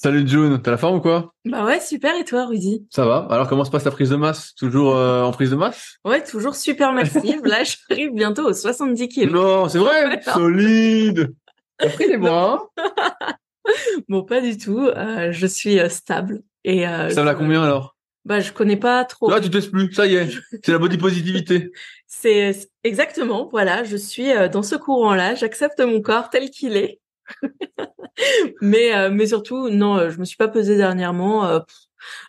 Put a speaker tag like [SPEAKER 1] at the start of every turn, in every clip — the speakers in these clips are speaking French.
[SPEAKER 1] Salut June, t'as la forme ou quoi?
[SPEAKER 2] Bah ouais, super. Et toi, Rudy?
[SPEAKER 1] Ça va. Alors comment se passe ta prise de masse? Toujours euh, en prise de masse?
[SPEAKER 2] Ouais, toujours super massive. Là, j'arrive bientôt aux 70 kilos.
[SPEAKER 1] Non, c'est vrai Solide T'as pris les bras
[SPEAKER 2] Bon, pas du tout. Euh, je suis euh, stable. Et euh,
[SPEAKER 1] Ça va
[SPEAKER 2] je-
[SPEAKER 1] combien alors?
[SPEAKER 2] Bah, je connais pas trop.
[SPEAKER 1] Là, tu te laisses plus. Ça y est. C'est la body positivité.
[SPEAKER 2] C'est exactement, voilà, je suis dans ce courant-là. J'accepte mon corps tel qu'il est. mais euh, mais surtout, non, euh, je me suis pas pesée dernièrement. euh,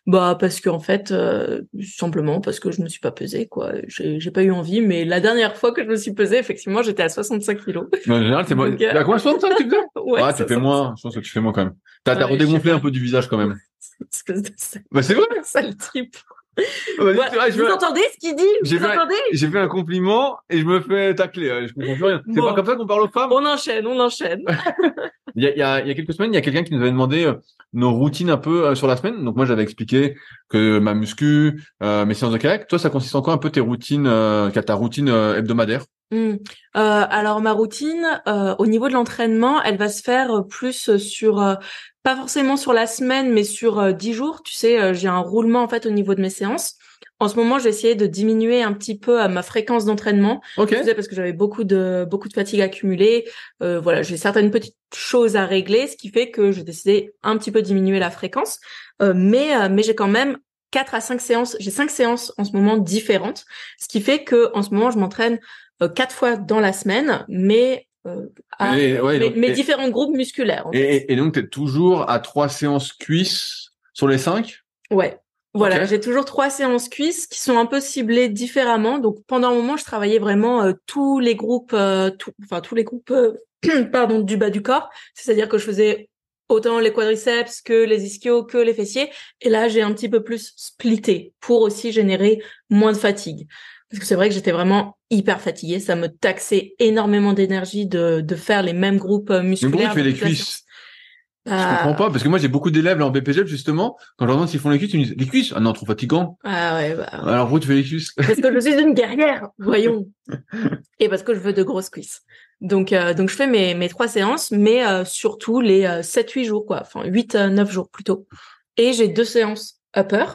[SPEAKER 2] bah parce qu'en fait, euh, simplement parce que je me suis pas pesée quoi. J'ai j'ai pas eu envie. Mais la dernière fois que je me suis pesée, effectivement, j'étais à 65 kilos.
[SPEAKER 1] Mais en général, c'est moi.
[SPEAKER 2] Donc, euh,
[SPEAKER 1] À combien 65 tu faisais
[SPEAKER 2] ouais,
[SPEAKER 1] Ah, tu fais moins. Je pense que tu fais moins quand même. T'as redégonflé un peu du visage quand même.
[SPEAKER 2] Espèce de sale-
[SPEAKER 1] Bah c'est vrai.
[SPEAKER 2] sale trip.
[SPEAKER 1] Je
[SPEAKER 2] vous entendez ce qu'il dit?
[SPEAKER 1] J'ai
[SPEAKER 2] Vous
[SPEAKER 1] fait-
[SPEAKER 2] entendez?
[SPEAKER 1] J'ai fait un compliment et je me fais tacler. Je comprends plus rien. C'est
[SPEAKER 2] Bon.
[SPEAKER 1] pas comme ça qu'on parle aux femmes?
[SPEAKER 2] On enchaîne, on enchaîne.
[SPEAKER 1] Il y a, il y a, il y a quelques semaines, il y a quelqu'un qui nous avait demandé euh, nos routines un peu euh, sur la semaine. Donc moi, j'avais expliqué que ma muscu, euh, mes séances de kayak. Toi, ça consiste en quoi un peu tes routines, euh, qu'a ta routine hebdomadaire?
[SPEAKER 2] Hmm. Euh, alors ma routine, euh, au niveau de l'entraînement, elle va se faire plus sur, euh, pas forcément sur la semaine, mais sur euh, 10 jours. Tu sais, euh, j'ai un roulement en fait au niveau de mes séances. En ce moment, j'ai essayé de diminuer un petit peu euh, ma fréquence d'entraînement.
[SPEAKER 1] Ok.
[SPEAKER 2] Je faisais parce que j'avais beaucoup de beaucoup de fatigue accumulée. Euh, voilà, j'ai certaines petites choses à régler, ce qui fait que j'ai décidé un petit peu diminuer la fréquence. Euh, mais euh, mais j'ai quand même quatre à cinq séances. J'ai cinq séances en ce moment différentes, ce qui fait que en ce moment je m'entraîne euh, quatre fois dans la semaine, mais euh, à
[SPEAKER 1] Et- ouais,
[SPEAKER 2] mes,
[SPEAKER 1] donc-
[SPEAKER 2] mes
[SPEAKER 1] et-
[SPEAKER 2] différents groupes musculaires. en fait.
[SPEAKER 1] Et, donc, t'es toujours à trois séances cuisses sur les cinq?
[SPEAKER 2] Ouais. Voilà, j'ai toujours trois séances cuisses qui sont un peu ciblées différemment. Donc pendant un moment, je travaillais vraiment euh, tous les groupes, euh, tout- enfin tous les groupes, euh, pardon, du bas du corps. C'est-à-dire que je faisais autant les quadriceps que les ischios que les fessiers. Et là, j'ai un petit peu plus splitté pour aussi générer moins de fatigue. Parce que c'est vrai que j'étais vraiment hyper fatiguée. Ça me taxait énormément d'énergie de, de faire les mêmes groupes euh,
[SPEAKER 1] Mais
[SPEAKER 2] musculaires.
[SPEAKER 1] pourquoi tu fais les cuisses?
[SPEAKER 2] Séance.
[SPEAKER 1] Je
[SPEAKER 2] Bah,
[SPEAKER 1] comprends pas, parce que moi j'ai beaucoup d'élèves là en BPGEP justement, quand je leur demande s'ils font les cuisses, ils me disent les cuisses? Ah non, trop fatigant.
[SPEAKER 2] Ah ouais, bah,
[SPEAKER 1] Alors pourquoi tu fais les cuisses?
[SPEAKER 2] Parce que je suis une guerrière, voyons. Et parce que je veux de grosses cuisses. Donc, euh, donc je fais mes, mes trois séances, mais euh, surtout les euh, 7-8 jours, quoi. Enfin, 8 euh, 9 jours plutôt. Et j'ai deux séances upper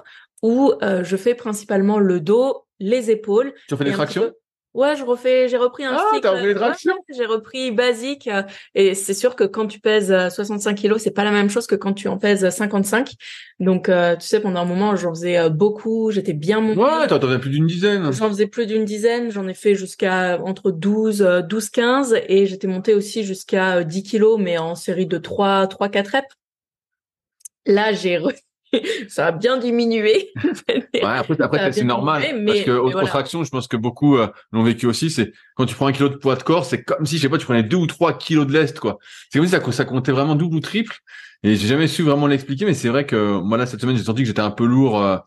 [SPEAKER 2] où euh, je fais principalement le dos, les épaules.
[SPEAKER 1] Tu fais
[SPEAKER 2] et
[SPEAKER 1] des tractions
[SPEAKER 2] peu- Ouais, je refais, j'ai repris un
[SPEAKER 1] Ah,
[SPEAKER 2] cycle.
[SPEAKER 1] t'as repris les tractions
[SPEAKER 2] ouais, J'ai repris basique. euh, et c'est sûr que quand tu pèses euh, 65 kilos, c'est pas la même chose que quand tu en pèses 55. Donc, euh, tu sais, pendant un moment, j'en faisais euh, beaucoup. J'étais bien montée.
[SPEAKER 1] Ouais, t'en as plus d'une dizaine.
[SPEAKER 2] J'en faisais plus d'une dizaine, j'en ai fait jusqu'à entre 12, euh, 12, 15 et j'étais montée aussi jusqu'à euh, 10 kilos, mais en série de 3, 3, 4 reps. Là, j'ai re- ça a bien diminué.
[SPEAKER 1] Ouais, après, après c'est normal.
[SPEAKER 2] diminué,
[SPEAKER 1] parce
[SPEAKER 2] mais-
[SPEAKER 1] que
[SPEAKER 2] mais voilà.
[SPEAKER 1] tractions, je pense que beaucoup euh, l'ont vécu aussi. C'est quand tu prends un kilo de poids de corps, c'est comme si, je sais pas, tu prenais deux ou trois kilos de lest, quoi. C'est comme si ça, ça comptait vraiment double ou triple. Et j'ai jamais su vraiment l'expliquer, mais c'est vrai que moi là cette semaine, j'ai senti que j'étais un peu lourd euh,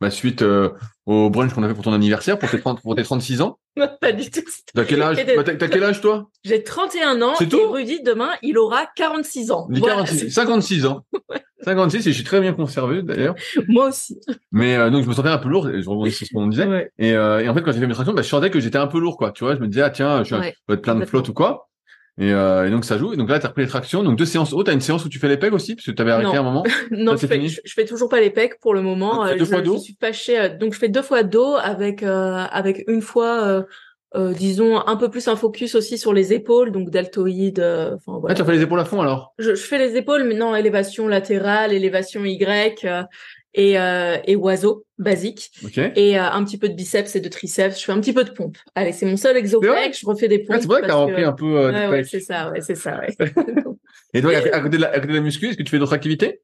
[SPEAKER 1] bah, suite euh, au brunch qu'on a fait pour ton anniversaire, pour tes, 30, pour tes 36 ans.
[SPEAKER 2] pas du tout.
[SPEAKER 1] T'as quel âge bah, T'as quel âge toi?
[SPEAKER 2] J'ai 31 ans
[SPEAKER 1] C'est
[SPEAKER 2] et
[SPEAKER 1] tout?
[SPEAKER 2] Rudy demain il aura 46 ans.
[SPEAKER 1] Dis
[SPEAKER 2] Voilà,
[SPEAKER 1] 46, 56 ans. 56 et je suis très bien conservé d'ailleurs.
[SPEAKER 2] Moi aussi.
[SPEAKER 1] Mais euh, donc je me sentais un peu lourd, et je rebondis sur ce qu'on disait.
[SPEAKER 2] Ouais.
[SPEAKER 1] Et, euh, et en fait quand j'ai fait mes tractions, bah, je sentais que j'étais un peu lourd quoi. Tu vois, je me disais ah tiens, je suis
[SPEAKER 2] Ouais.
[SPEAKER 1] être plein de flotte ou quoi. Et, euh, et donc ça joue. Et donc là t'as repris les tractions. Donc deux séances. Oh t'as une séance où tu fais les pegs aussi? Parce que t'avais arrêté
[SPEAKER 2] Non.
[SPEAKER 1] un moment.
[SPEAKER 2] Non,
[SPEAKER 1] Ça,
[SPEAKER 2] je fais,
[SPEAKER 1] fini
[SPEAKER 2] je, je fais toujours pas les pecs pour le moment.
[SPEAKER 1] Ah, tu fais
[SPEAKER 2] Euh,
[SPEAKER 1] deux
[SPEAKER 2] je,
[SPEAKER 1] fois dos
[SPEAKER 2] je suis fâchée. euh, Donc je fais deux fois dos avec euh, avec une fois, euh, disons un peu plus un focus aussi sur les épaules, donc deltoïde. euh, Enfin
[SPEAKER 1] Ah
[SPEAKER 2] voilà.
[SPEAKER 1] tu as fait les épaules à fond alors?
[SPEAKER 2] je, je fais les épaules, mais non, élévation latérale, élévation Y et euh, et oiseau basique
[SPEAKER 1] Ok.
[SPEAKER 2] et euh, un petit peu de biceps et de triceps. Je fais un petit peu de pompe. Allez, c'est mon seul
[SPEAKER 1] C'est
[SPEAKER 2] exo
[SPEAKER 1] vrai
[SPEAKER 2] Je refais des pompes.
[SPEAKER 1] Ah, c'est vrai que t'as
[SPEAKER 2] parce
[SPEAKER 1] repris un peu euh,
[SPEAKER 2] Ouais, ouais, c'est ça, ouais, c'est ça, ouais.
[SPEAKER 1] Et toi à, à côté de la, à côté de la muscu, est-ce que tu fais d'autres activités?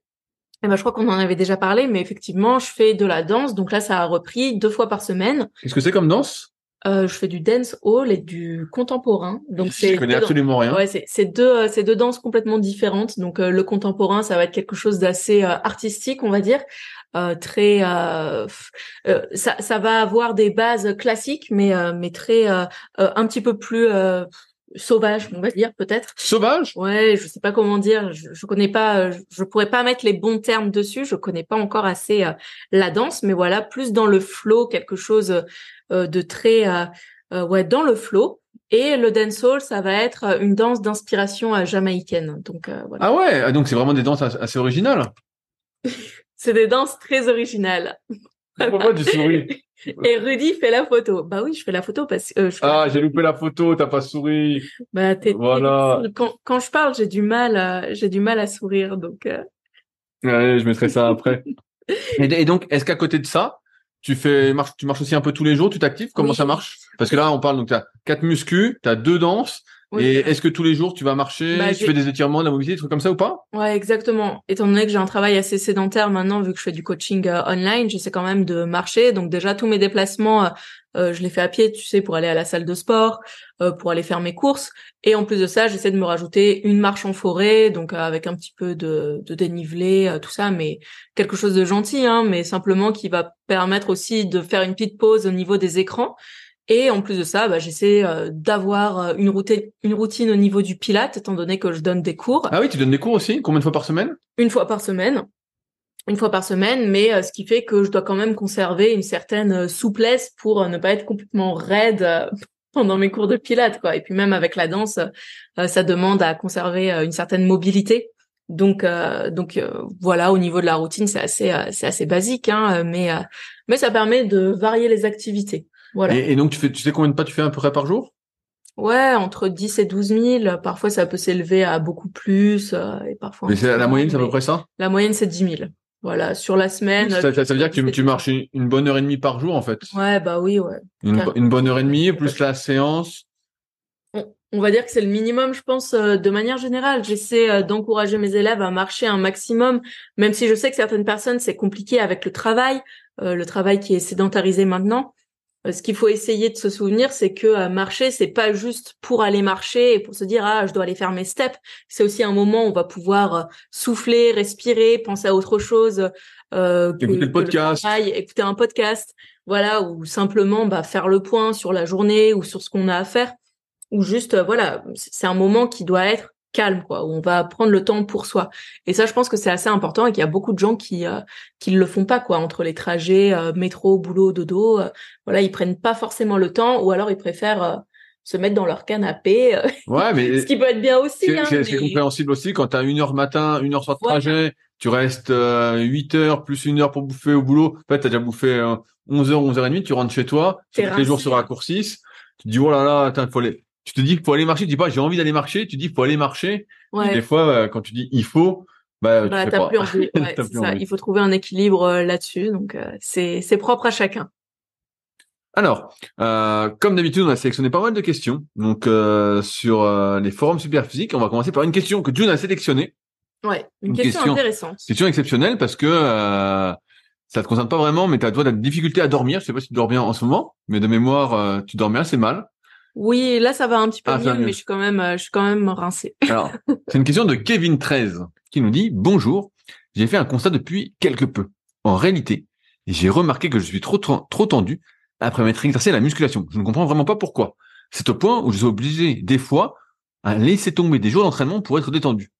[SPEAKER 2] Eh ben, je crois qu'on en avait déjà parlé, mais effectivement, je fais de la danse. Donc là, ça a repris deux fois par semaine.
[SPEAKER 1] Qu'est-ce que c'est comme danse?
[SPEAKER 2] Euh, je fais du dance hall et du contemporain. Donc c'est
[SPEAKER 1] Je connais absolument rien.
[SPEAKER 2] Ouais, c'est deux euh, c'est deux danses complètement différentes. Donc euh, le contemporain, ça va être quelque chose d'assez euh, artistique, on va dire, euh, très ça ça va avoir des bases classiques, mais euh, mais très un petit peu plus euh, sauvage, on va dire peut-être.
[SPEAKER 1] Sauvage?
[SPEAKER 2] Ouais, je sais pas comment dire, je, je connais pas, euh, je, je pourrais pas mettre les bons termes dessus, je connais pas encore assez euh, la danse, mais voilà, plus dans le flow, quelque chose euh, de très, euh, ouais, dans le flow. Et le dancehall, ça va être une danse d'inspiration jamaïcaine. Donc voilà,
[SPEAKER 1] Ah ouais, ah, donc c'est vraiment des danses as- assez originales.
[SPEAKER 2] c'est des danses très originales.
[SPEAKER 1] Pourquoi tu souris?
[SPEAKER 2] Et Rudy fait la photo. Bah oui, je fais la photo parce que euh,
[SPEAKER 1] Ah, j'ai loupé la photo, t'as pas souri.
[SPEAKER 2] bah, t'es-
[SPEAKER 1] voilà.
[SPEAKER 2] Quand, quand je parle, j'ai du mal, à- j'ai du mal à sourire, donc. euh,
[SPEAKER 1] Ouais, je mettrai ça après. Et, et donc, est-ce qu'à côté de ça, tu fais marche, tu marches aussi un peu tous les jours, tu t'actives? Comment
[SPEAKER 2] Oui.
[SPEAKER 1] ça marche? Parce que là, on parle donc t'as quatre muscles, t'as deux danses.
[SPEAKER 2] Oui,
[SPEAKER 1] et est-ce que tous les jours tu vas marcher,
[SPEAKER 2] Bah,
[SPEAKER 1] tu fais des étirements, de la mobilité, des trucs comme ça ou pas?
[SPEAKER 2] Ouais, exactement. Étant donné que j'ai un travail assez sédentaire maintenant, vu que je fais du coaching euh, online, j'essaie quand même de marcher. Donc déjà, tous mes déplacements, euh, euh, je les fais à pied, tu sais, pour aller à la salle de sport, euh, pour aller faire mes courses. Et en plus de ça, j'essaie de me rajouter une marche en forêt, donc avec un petit peu de, de dénivelé, tout ça, mais quelque chose de gentil, hein, mais simplement qui va permettre aussi de faire une petite pause au niveau des écrans. Et en plus de ça, bah, j'essaie euh, d'avoir euh, une routine, une routine au niveau du pilate, étant donné que je donne des cours.
[SPEAKER 1] Ah oui, tu donnes des cours aussi? Combien de fois par semaine?
[SPEAKER 2] Une fois par semaine. Une fois par semaine mais euh, ce qui fait que je dois quand même conserver une certaine euh, souplesse pour euh, ne pas être complètement raide euh, pendant mes cours de pilates quoi. Et puis même avec la danse euh, ça demande à conserver une certaine mobilité. Donc euh, donc euh, voilà au niveau de la routine c'est assez euh, c'est assez basique hein mais euh, mais ça permet de varier les activités voilà
[SPEAKER 1] et, et donc tu fais, tu sais combien de pas tu fais à peu près par jour?
[SPEAKER 2] Ouais entre 10 et 12 000 parfois ça peut s'élever à beaucoup plus euh, et parfois
[SPEAKER 1] Mais c'est la moyenne, c'est à peu près ça?
[SPEAKER 2] la moyenne, c'est 10 000. Voilà, sur la semaine.
[SPEAKER 1] ça, ça- ça veut dire que tu, marches une, une bonne heure et demie par jour en fait.
[SPEAKER 2] Ouais, bah oui, ouais.
[SPEAKER 1] Une, bonne heure et demie plus la séance.
[SPEAKER 2] On, on va dire que c'est le minimum, je pense, euh, de manière générale. J'essaie euh, d'encourager mes élèves à marcher un maximum, même si je sais que certaines personnes, c'est compliqué avec le travail, euh, le travail qui est sédentarisé maintenant. Euh, ce qu'il faut essayer de se souvenir, c'est que euh, marcher, c'est pas juste pour aller marcher et pour se dire ah je dois aller faire mes steps. C'est aussi un moment où on va pouvoir euh, souffler, respirer, penser à autre chose. Euh, que-
[SPEAKER 1] Écouter le podcast.
[SPEAKER 2] travail, écouter un podcast, voilà, ou simplement bah, faire le point sur la journée ou sur ce qu'on a à faire, ou juste euh, voilà, c'est un moment qui doit être calme quoi, où on va prendre le temps pour soi. Et ça, je pense que c'est assez important et qu'il y a beaucoup de gens qui euh, qui le font pas quoi entre les trajets euh, métro, boulot, dodo. euh, voilà, ils prennent pas forcément le temps, ou alors ils préfèrent euh, se mettre dans leur canapé, euh,
[SPEAKER 1] Ouais, mais
[SPEAKER 2] ce qui peut être bien aussi.
[SPEAKER 1] c'est
[SPEAKER 2] hein, mais-
[SPEAKER 1] compréhensible aussi quand tu as une heure matin, une heure soir de
[SPEAKER 2] Voilà.
[SPEAKER 1] trajet, tu restes euh, 8 heures plus une heure pour bouffer au boulot. En fait, tu as déjà bouffé euh, 11 heures, 11 heures et demie, tu rentres chez toi, que les jours se raccourcissent. Tu te dis, oh là là, attends, faut aller... Tu te dis qu'il faut aller marcher, tu dis pas j'ai envie d'aller marcher, tu dis qu'il faut aller marcher.
[SPEAKER 2] Ouais.
[SPEAKER 1] des fois, euh, quand tu dis il faut, bah,
[SPEAKER 2] Bah, t'as plus envie.
[SPEAKER 1] T'as
[SPEAKER 2] Ouais,
[SPEAKER 1] plus
[SPEAKER 2] c'est ça.
[SPEAKER 1] envie.
[SPEAKER 2] Il faut trouver un équilibre euh, là-dessus. Donc, euh, c'est c'est propre à chacun.
[SPEAKER 1] Alors, euh, comme d'habitude, on a sélectionné pas mal de questions. Donc, euh, sur euh, les forums Superphysique, on va commencer par une question que June a sélectionnée.
[SPEAKER 2] Ouais. Une,
[SPEAKER 1] Une
[SPEAKER 2] question,
[SPEAKER 1] question.
[SPEAKER 2] intéressante.
[SPEAKER 1] Question exceptionnelle parce que euh, ça te concerne pas vraiment, mais tu as toi des difficultés à dormir. Je sais pas si tu dors bien en ce moment, mais de mémoire, euh, tu dormais assez mal.
[SPEAKER 2] Oui, là, ça va un petit peu
[SPEAKER 1] Ah,
[SPEAKER 2] mieux, mais je suis quand même, euh, je suis quand même rincée.
[SPEAKER 1] Alors, c'est une question de Kevin 13 qui nous dit bonjour. J'ai fait un constat depuis quelque peu. En réalité, j'ai remarqué que je suis trop, trop, trop tendu après m'être exercé à la musculation. Je ne comprends vraiment pas pourquoi. C'est au point où je suis obligé, des fois, à laisser tomber des jours d'entraînement pour être détendu.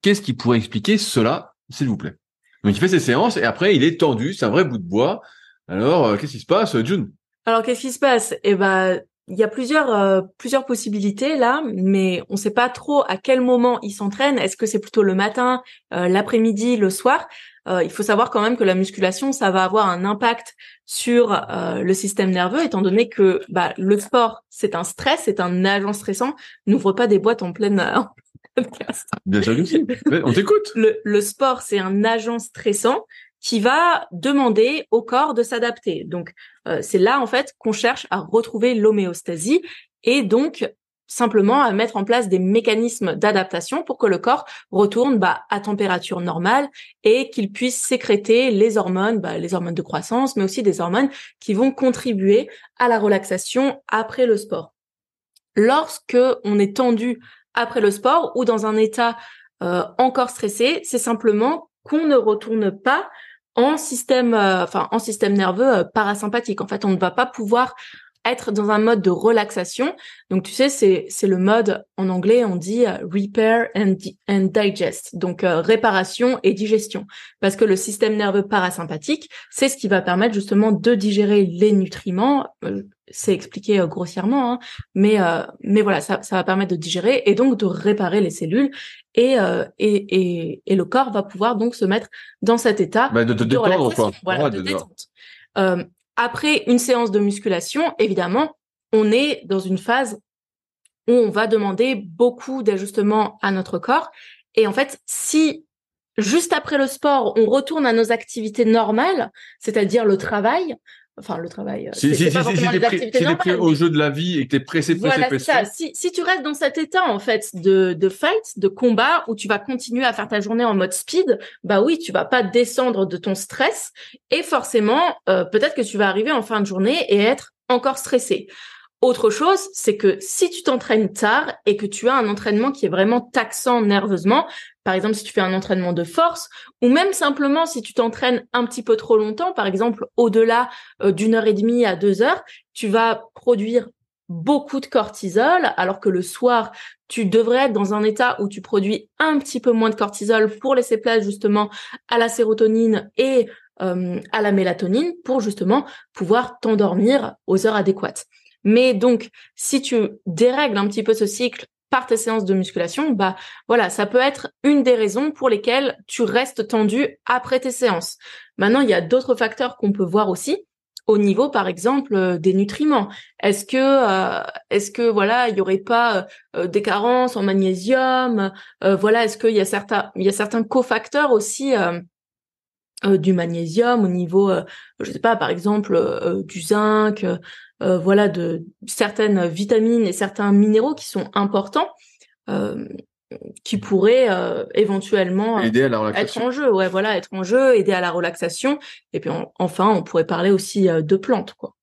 [SPEAKER 1] Qu'est-ce qui pourrait expliquer cela, s'il vous plaît? Donc il fait ses séances et après il est tendu, c'est un vrai bout de bois. Alors euh, qu'est-ce qui se passe, June?
[SPEAKER 2] Alors qu'est-ce qui se passe? Eh ben, il y a plusieurs euh, plusieurs possibilités là, mais on ne sait pas trop à quel moment il s'entraîne. Est-ce que c'est plutôt le matin, euh, l'après-midi, le soir? Il faut savoir quand même que la musculation, ça va avoir un impact sur le système nerveux, étant donné que bah, le sport, c'est un stress, c'est un agent stressant. N'ouvre pas des boîtes en pleine
[SPEAKER 1] Bien sûr, on t'écoute.
[SPEAKER 2] Le, le sport, c'est un agent stressant qui va demander au corps de s'adapter. Donc, euh, c'est là en fait qu'on cherche à retrouver l'homéostasie et donc simplement à mettre en place des mécanismes d'adaptation pour que le corps retourne bah, à température normale et qu'il puisse sécréter les hormones, bah, les hormones de croissance, mais aussi des hormones qui vont contribuer à la relaxation après le sport. Lorsque on est tendu après le sport ou dans un état euh, encore stressé, c'est simplement qu'on ne retourne pas en système, euh, enfin en système nerveux euh, parasympathique. En fait, on ne va pas pouvoir être dans un mode de relaxation. Donc tu sais, c'est c'est le mode en anglais on dit euh, repair and, and digest, donc euh, réparation et digestion, parce que le système nerveux parasympathique, c'est ce qui va permettre justement de digérer les nutriments. Euh, c'est expliqué grossièrement, hein, mais mais voilà, ça ça va permettre de digérer et donc de réparer les cellules et et et, et le corps va pouvoir donc se mettre dans cet état
[SPEAKER 1] bah, de, de, détendre, quoi.
[SPEAKER 2] Voilà, de, détente. Après une séance de musculation, évidemment, on est dans une phase où on va demander beaucoup d'ajustements à notre corps. Et en fait, si juste après le sport, on retourne à nos activités normales, c'est-à-dire le travail, enfin le travail.
[SPEAKER 1] Euh, si, si, si, si, t'es pris, au jeu de la vie et que t'es pressé, pressé,
[SPEAKER 2] voilà,
[SPEAKER 1] pressé.
[SPEAKER 2] Ça. Si, si tu restes dans cet état en fait de, de fight, de combat, où tu vas continuer à faire ta journée en mode speed, bah oui, tu vas pas descendre de ton stress et forcément, euh, peut-être que tu vas arriver en fin de journée et être encore stressé. Autre chose, c'est que si tu t'entraînes tard et que tu as un entraînement qui est vraiment taxant nerveusement, par exemple si tu fais un entraînement de force, ou même simplement si tu t'entraînes un petit peu trop longtemps, par exemple au-delà euh, d'une heure et demie à deux heures, tu vas produire beaucoup de cortisol, alors que le soir, tu devrais être dans un état où tu produis un petit peu moins de cortisol pour laisser place justement à la sérotonine et euh, à la mélatonine pour justement pouvoir t'endormir aux heures adéquates. Mais donc, si tu dérègles un petit peu ce cycle par tes séances de musculation, bah voilà, ça peut être une des raisons pour lesquelles tu restes tendu après tes séances. Maintenant, il y a d'autres facteurs qu'on peut voir aussi au niveau, par exemple, euh, des nutriments. Est-ce que, euh, est-ce que voilà, il y aurait pas euh, des carences en magnésium Voilà, est-ce qu'il y a certains, il y a certains cofacteurs aussi du magnésium au niveau, je sais pas, par exemple, du zinc, euh, voilà de certaines vitamines et certains minéraux qui sont importants euh, qui pourraient euh, éventuellement
[SPEAKER 1] aider à la
[SPEAKER 2] être en jeu ouais voilà être en jeu aider à la relaxation et puis enfin on pourrait parler aussi de plantes quoi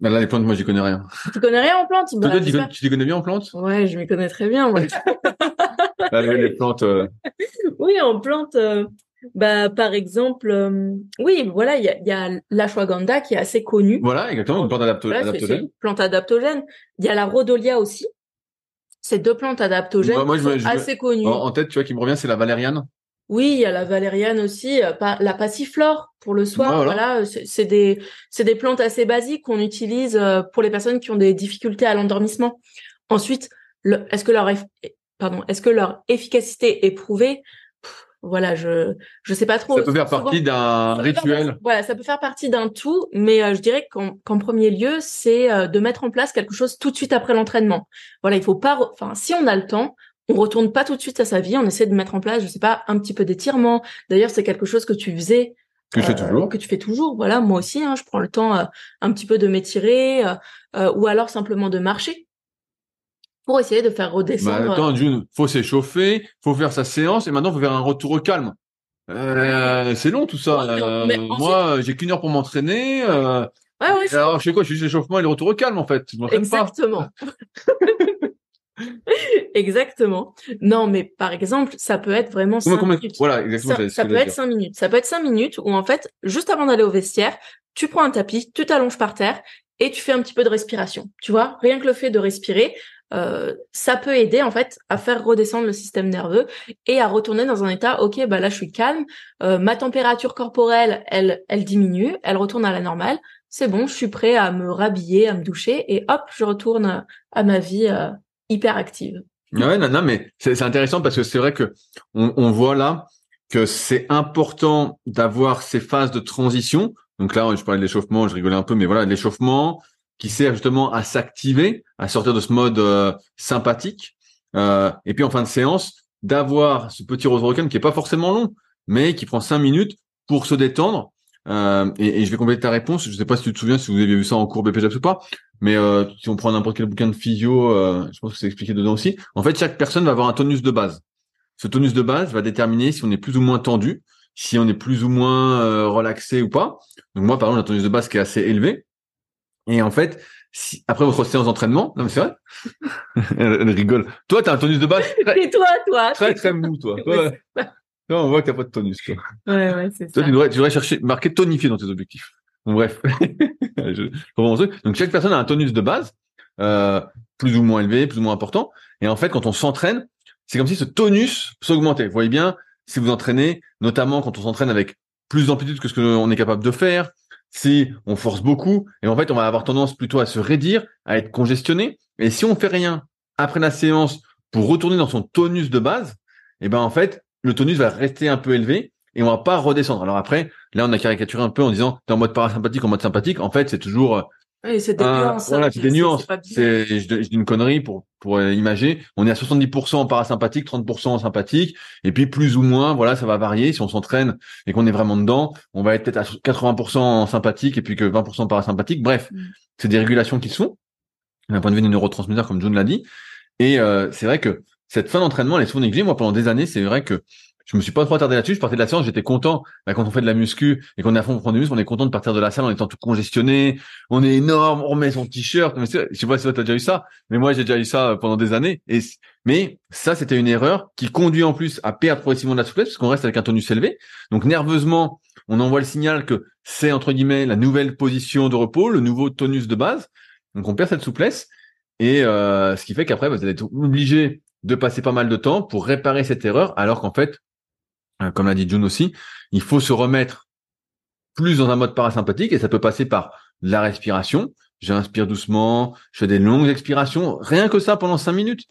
[SPEAKER 1] bah là, les plantes, moi, j'y connais rien.
[SPEAKER 2] Tu connais rien en plantes?
[SPEAKER 1] Bah, tu, tu connais bien en plantes?
[SPEAKER 2] Ouais, je m'y connais très bien. Ouais.
[SPEAKER 1] Bah, les plantes.
[SPEAKER 2] Oui, en plantes, bah, par exemple, euh, oui, voilà, il y a, y a l'ashwagandha qui est assez connue.
[SPEAKER 1] Voilà, exactement, une plante adaptogène.
[SPEAKER 2] plante adaptogène. Il y a la rhodolia aussi. Ces deux plantes adaptogènes assez connues.
[SPEAKER 1] En, tête, tu vois, qui me revient, c'est la valériane.
[SPEAKER 2] Oui, il y a la valériane aussi, euh, la passiflore pour le soir. voilà, c'est des c'est des plantes assez basiques qu'on utilise euh, pour les personnes qui ont des difficultés à l'endormissement. Ensuite, est-ce que leur pardon, est-ce que leur efficacité est prouvée? Voilà, je je sais pas trop.
[SPEAKER 1] Ça peut faire partie d'un rituel.
[SPEAKER 2] voilà, ça peut faire partie d'un tout, mais euh, je dirais qu'en premier lieu, c'est euh, de mettre en place quelque chose tout de suite après l'entraînement. Voilà, il faut pas, enfin, si on a le temps, on retourne pas tout de suite à sa vie, on essaie de mettre en place, je sais pas, un petit peu d'étirement. D'ailleurs, c'est quelque chose que tu faisais.
[SPEAKER 1] Que je fais euh, toujours.
[SPEAKER 2] Que tu fais toujours. Voilà, moi aussi, hein, je prends le temps un petit peu de m'étirer, ou alors simplement de marcher pour essayer de faire redescendre.
[SPEAKER 1] Bah, attends, June, faut s'échauffer, faut faire sa séance et maintenant faut faire un retour au calme. Euh, c'est long tout ça. Euh, moi, j'ai qu'une heure pour m'entraîner. Euh,
[SPEAKER 2] ouais, ouais,
[SPEAKER 1] alors, je sais quoi, je suis l'échauffement et le retour au calme en fait.
[SPEAKER 2] Exactement. exactement. Non, mais par exemple, ça peut être vraiment cinq minutes.
[SPEAKER 1] Voilà, exactement.
[SPEAKER 2] Ça, peut être cinq minutes. Ça peut être cinq minutes où en fait, juste avant d'aller au vestiaire, tu prends un tapis, tu t'allonges par terre et tu fais un petit peu de respiration. Tu vois, rien que le fait de respirer, euh, ça peut aider en fait à faire redescendre le système nerveux et à retourner dans un état ok bah là je suis calme. Euh, ma température corporelle elle elle diminue elle retourne à la normale. C'est bon je suis prêt à me rhabiller à me doucher et hop je retourne à ma vie euh, hyper active
[SPEAKER 1] ouais non, non mais c'est intéressant parce que c'est vrai que on, on voit là que c'est important d'avoir ces phases de transition. Donc là je parlais de l'échauffement je rigolais un peu mais voilà l'échauffement qui sert justement à s'activer, à sortir de ce mode euh, sympathique. Euh, et puis en fin de séance, d'avoir ce petit rose rock'n'roll qui est pas forcément long, mais qui prend cinq minutes pour se détendre. Euh, et, je vais compléter ta réponse. Je sais pas si tu te souviens, si vous avez vu ça en cours BPJAPS ou pas, mais si on prend n'importe quel bouquin de physio, je pense que c'est expliqué dedans aussi. En fait, chaque personne va avoir un tonus de base. Ce tonus de base va déterminer si on est plus ou moins tendu, si on est plus ou moins relaxé ou pas. Donc moi, par exemple, j'ai un tonus de base qui est assez élevé. Et en fait, si, après votre séance d'entraînement, non mais c'est vrai, elle, rigole. Toi, t'as un tonus de base.
[SPEAKER 2] Et toi, toi.
[SPEAKER 1] Très très mou, toi. ouais. Non, on voit que t'as pas de tonus. Toi.
[SPEAKER 2] Ouais, ouais, c'est ça.
[SPEAKER 1] Tu devrais, tu devrais chercher, marquer tonifié dans tes objectifs. Donc, bref. je, Donc chaque personne a un tonus de base, euh, plus ou moins élevé, plus ou moins important. Et en fait, quand on s'entraîne, c'est comme si ce tonus s'augmentait. Vous voyez bien, si vous entraînez, notamment quand on s'entraîne avec plus d'amplitude que ce qu'on est capable de faire, si on force beaucoup, et en fait, on va avoir tendance plutôt à se raidir, à être congestionné. Et si on fait rien après la séance pour retourner dans son tonus de base, et eh ben en fait, le tonus va rester un peu élevé et on va pas redescendre. Alors après, là, on a caricaturé un peu en disant t'es en mode parasympathique, en mode sympathique. En fait, c'est toujours euh,
[SPEAKER 2] oui, c'est des nuances.
[SPEAKER 1] Voilà, c'est des nuances. C'est, je, je, dis une connerie pour pour imager. On est à 70% en parasympathique, 30% en sympathique, et puis plus ou moins, voilà, ça va varier. Si on s'entraîne et qu'on est vraiment dedans, on va être peut-être à 80% en sympathique et puis que 20% parasympathique. Bref, mm. c'est des régulations qui se font d'un point de vue des neurotransmetteurs, comme John l'a dit. Et euh, c'est vrai que cette fin d'entraînement, elle est souvent négligée. Moi, pendant des années, c'est vrai que je me suis pas trop attardé là-dessus. Je partais de la séance, j'étais content. Bah, quand on fait de la muscu et qu'on est à fond pour prendre du muscle, on est content de partir de la salle en étant tout congestionné. On est énorme, on remet son t-shirt. je sais pas si toi t'as déjà eu ça, mais moi j'ai déjà eu ça pendant des années. Mais ça, c'était une erreur qui conduit en plus à perdre progressivement de la souplesse parce qu'on reste avec un tonus élevé. Donc nerveusement, on envoie le signal que c'est entre guillemets la nouvelle position de repos, le nouveau tonus de base. Donc on perd cette souplesse et euh, ce qui fait qu'après vous allez être obligé de passer pas mal de temps pour réparer cette erreur, alors qu'en fait euh, comme l'a dit June aussi, il faut se remettre plus dans un mode parasympathique et ça peut passer par la respiration. J'inspire doucement, je fais des longues expirations, rien que ça pendant cinq minutes.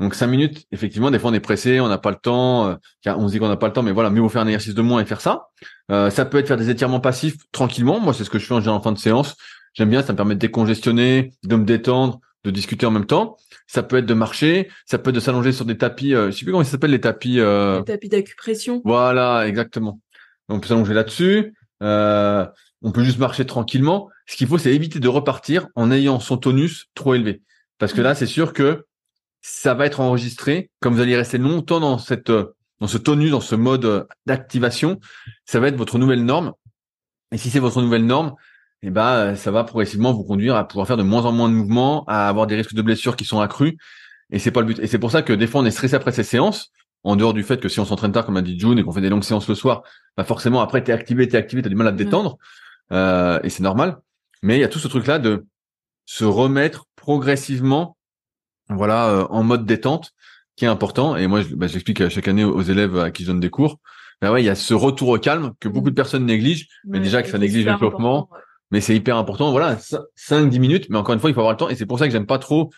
[SPEAKER 1] Donc cinq minutes, effectivement, des fois on est pressé, on n'a pas le temps, euh, on se dit qu'on n'a pas le temps, mais voilà, mieux vaut faire un exercice de moins et faire ça. Euh, ça peut être faire des étirements passifs tranquillement. Moi, c'est ce que je fais en fin de séance. J'aime bien, ça me permet de décongestionner, de me détendre, de discuter en même temps. Ça peut être de marcher, ça peut être de s'allonger sur des tapis, euh, je sais plus comment ça s'appelle les tapis. Euh...
[SPEAKER 2] Les tapis d'acupression.
[SPEAKER 1] Voilà, exactement. On peut s'allonger là-dessus. Euh, on peut juste marcher tranquillement. Ce qu'il faut, c'est éviter de repartir en ayant son tonus trop élevé, parce que là, c'est sûr que ça va être enregistré. Comme vous allez rester longtemps dans cette dans ce tonus, dans ce mode d'activation, ça va être votre nouvelle norme. Et si c'est votre nouvelle norme, eh ben, ça va progressivement vous conduire à pouvoir faire de moins en moins de mouvements, à avoir des risques de blessures qui sont accrus. Et c'est pas le but. Et c'est pour ça que des fois on est stressé après ces séances, en dehors du fait que si on s'entraîne tard, comme a dit June, et qu'on fait des longues séances le soir, bah forcément après t'es activé, t'es activé, t'as du mal à te détendre, euh, et c'est normal. Mais il y a tout ce truc là de se remettre progressivement, voilà, euh, en mode détente, qui est important. Et moi, bah, j'explique chaque année aux élèves à qui je donne des cours. Bah ouais, il y a ce retour au calme que beaucoup de personnes négligent, mais déjà que ça néglige le développement mais c'est hyper important. Voilà, 5-10 minutes, mais encore une fois, il faut avoir le temps. Et c'est pour ça que j'aime pas trop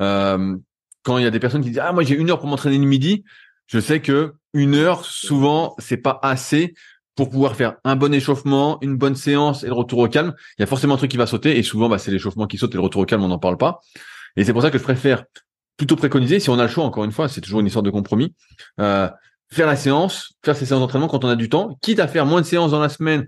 [SPEAKER 1] euh, quand il y a des personnes qui disent ah moi j'ai une heure pour m'entraîner le midi. Je sais que une heure, souvent, c'est pas assez pour pouvoir faire un bon échauffement, une bonne séance et le retour au calme. Il y a forcément un truc qui va sauter et souvent, bah, c'est l'échauffement qui saute et le retour au calme, on n'en parle pas. Et c'est pour ça que je préfère plutôt préconiser, si on a le choix, encore une fois, c'est toujours une histoire de compromis, euh, faire la séance, faire ses séances d'entraînement quand on a du temps, quitte à faire moins de séances dans la semaine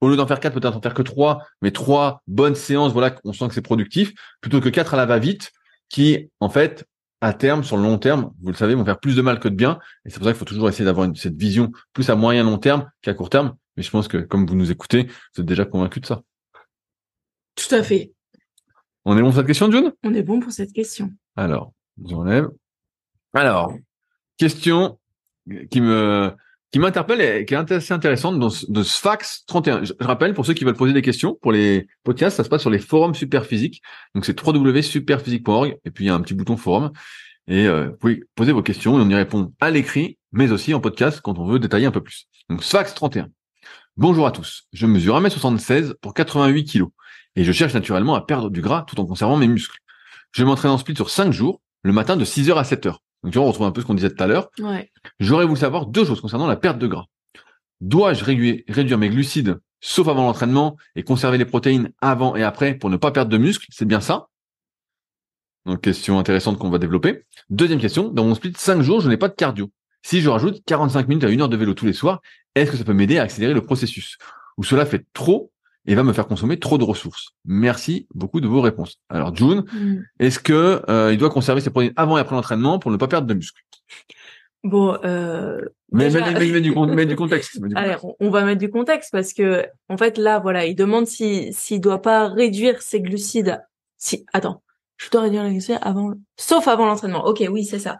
[SPEAKER 1] au lieu d'en faire quatre, peut-être en faire que trois, mais trois bonnes séances, voilà, on sent que c'est productif, plutôt que quatre à la va-vite, qui, en fait, à terme, sur le long terme, vous le savez, vont faire plus de mal que de bien. Et c'est pour ça qu'il faut toujours essayer d'avoir cette vision plus à moyen long terme qu'à court terme. Mais je pense que, comme vous nous écoutez, vous êtes déjà convaincu de ça.
[SPEAKER 2] Tout à fait.
[SPEAKER 1] On est bon pour cette question, June?
[SPEAKER 2] On est bon pour cette question.
[SPEAKER 1] Alors, J'enlève. Alors, question qui me qui m'interpelle et qui est assez intéressante dans, de Sfax 31. Je, rappelle pour ceux qui veulent poser des questions pour les podcasts, ça se passe sur les forums Superphysique. Donc c'est www.superphysique.org et puis il y a un petit bouton forum et euh, vous pouvez poser vos questions et on y répond à l'écrit, mais aussi en podcast quand on veut détailler un peu plus. Donc Sfax 31. Bonjour à tous. Je mesure 1m76 pour 88 kg et je cherche naturellement à perdre du gras tout en conservant mes muscles. Je m'entraîne en split sur 5 jours, le matin de 6h à 7h. Donc tu vois, on retrouve un peu ce qu'on disait tout à l'heure.
[SPEAKER 2] Ouais.
[SPEAKER 1] J'aurais voulu savoir deux choses concernant la perte de gras. Dois-je réduire, mes glucides sauf avant l'entraînement et conserver les protéines avant et après pour ne pas perdre de muscles? C'est bien ça? Donc question intéressante qu'on va développer. Deuxième question, dans mon split 5 jours, je n'ai pas de cardio. Si je rajoute 45 minutes à une heure de vélo tous les soirs, est-ce que ça peut m'aider à accélérer le processus? Ou cela fait trop et va me faire consommer trop de ressources. Merci beaucoup de vos réponses. Alors June, mm. est-ce que euh, il doit conserver ses protéines avant et après l'entraînement pour ne pas perdre de muscles
[SPEAKER 2] Bon, euh,
[SPEAKER 1] mais, mais, mais, du, du, contexte.
[SPEAKER 2] Allez, on va mettre du contexte parce que en fait là, voilà, il demande si s'il doit pas réduire ses glucides. Si, attends, je dois réduire les avant, sauf avant l'entraînement. Ok, oui, c'est ça.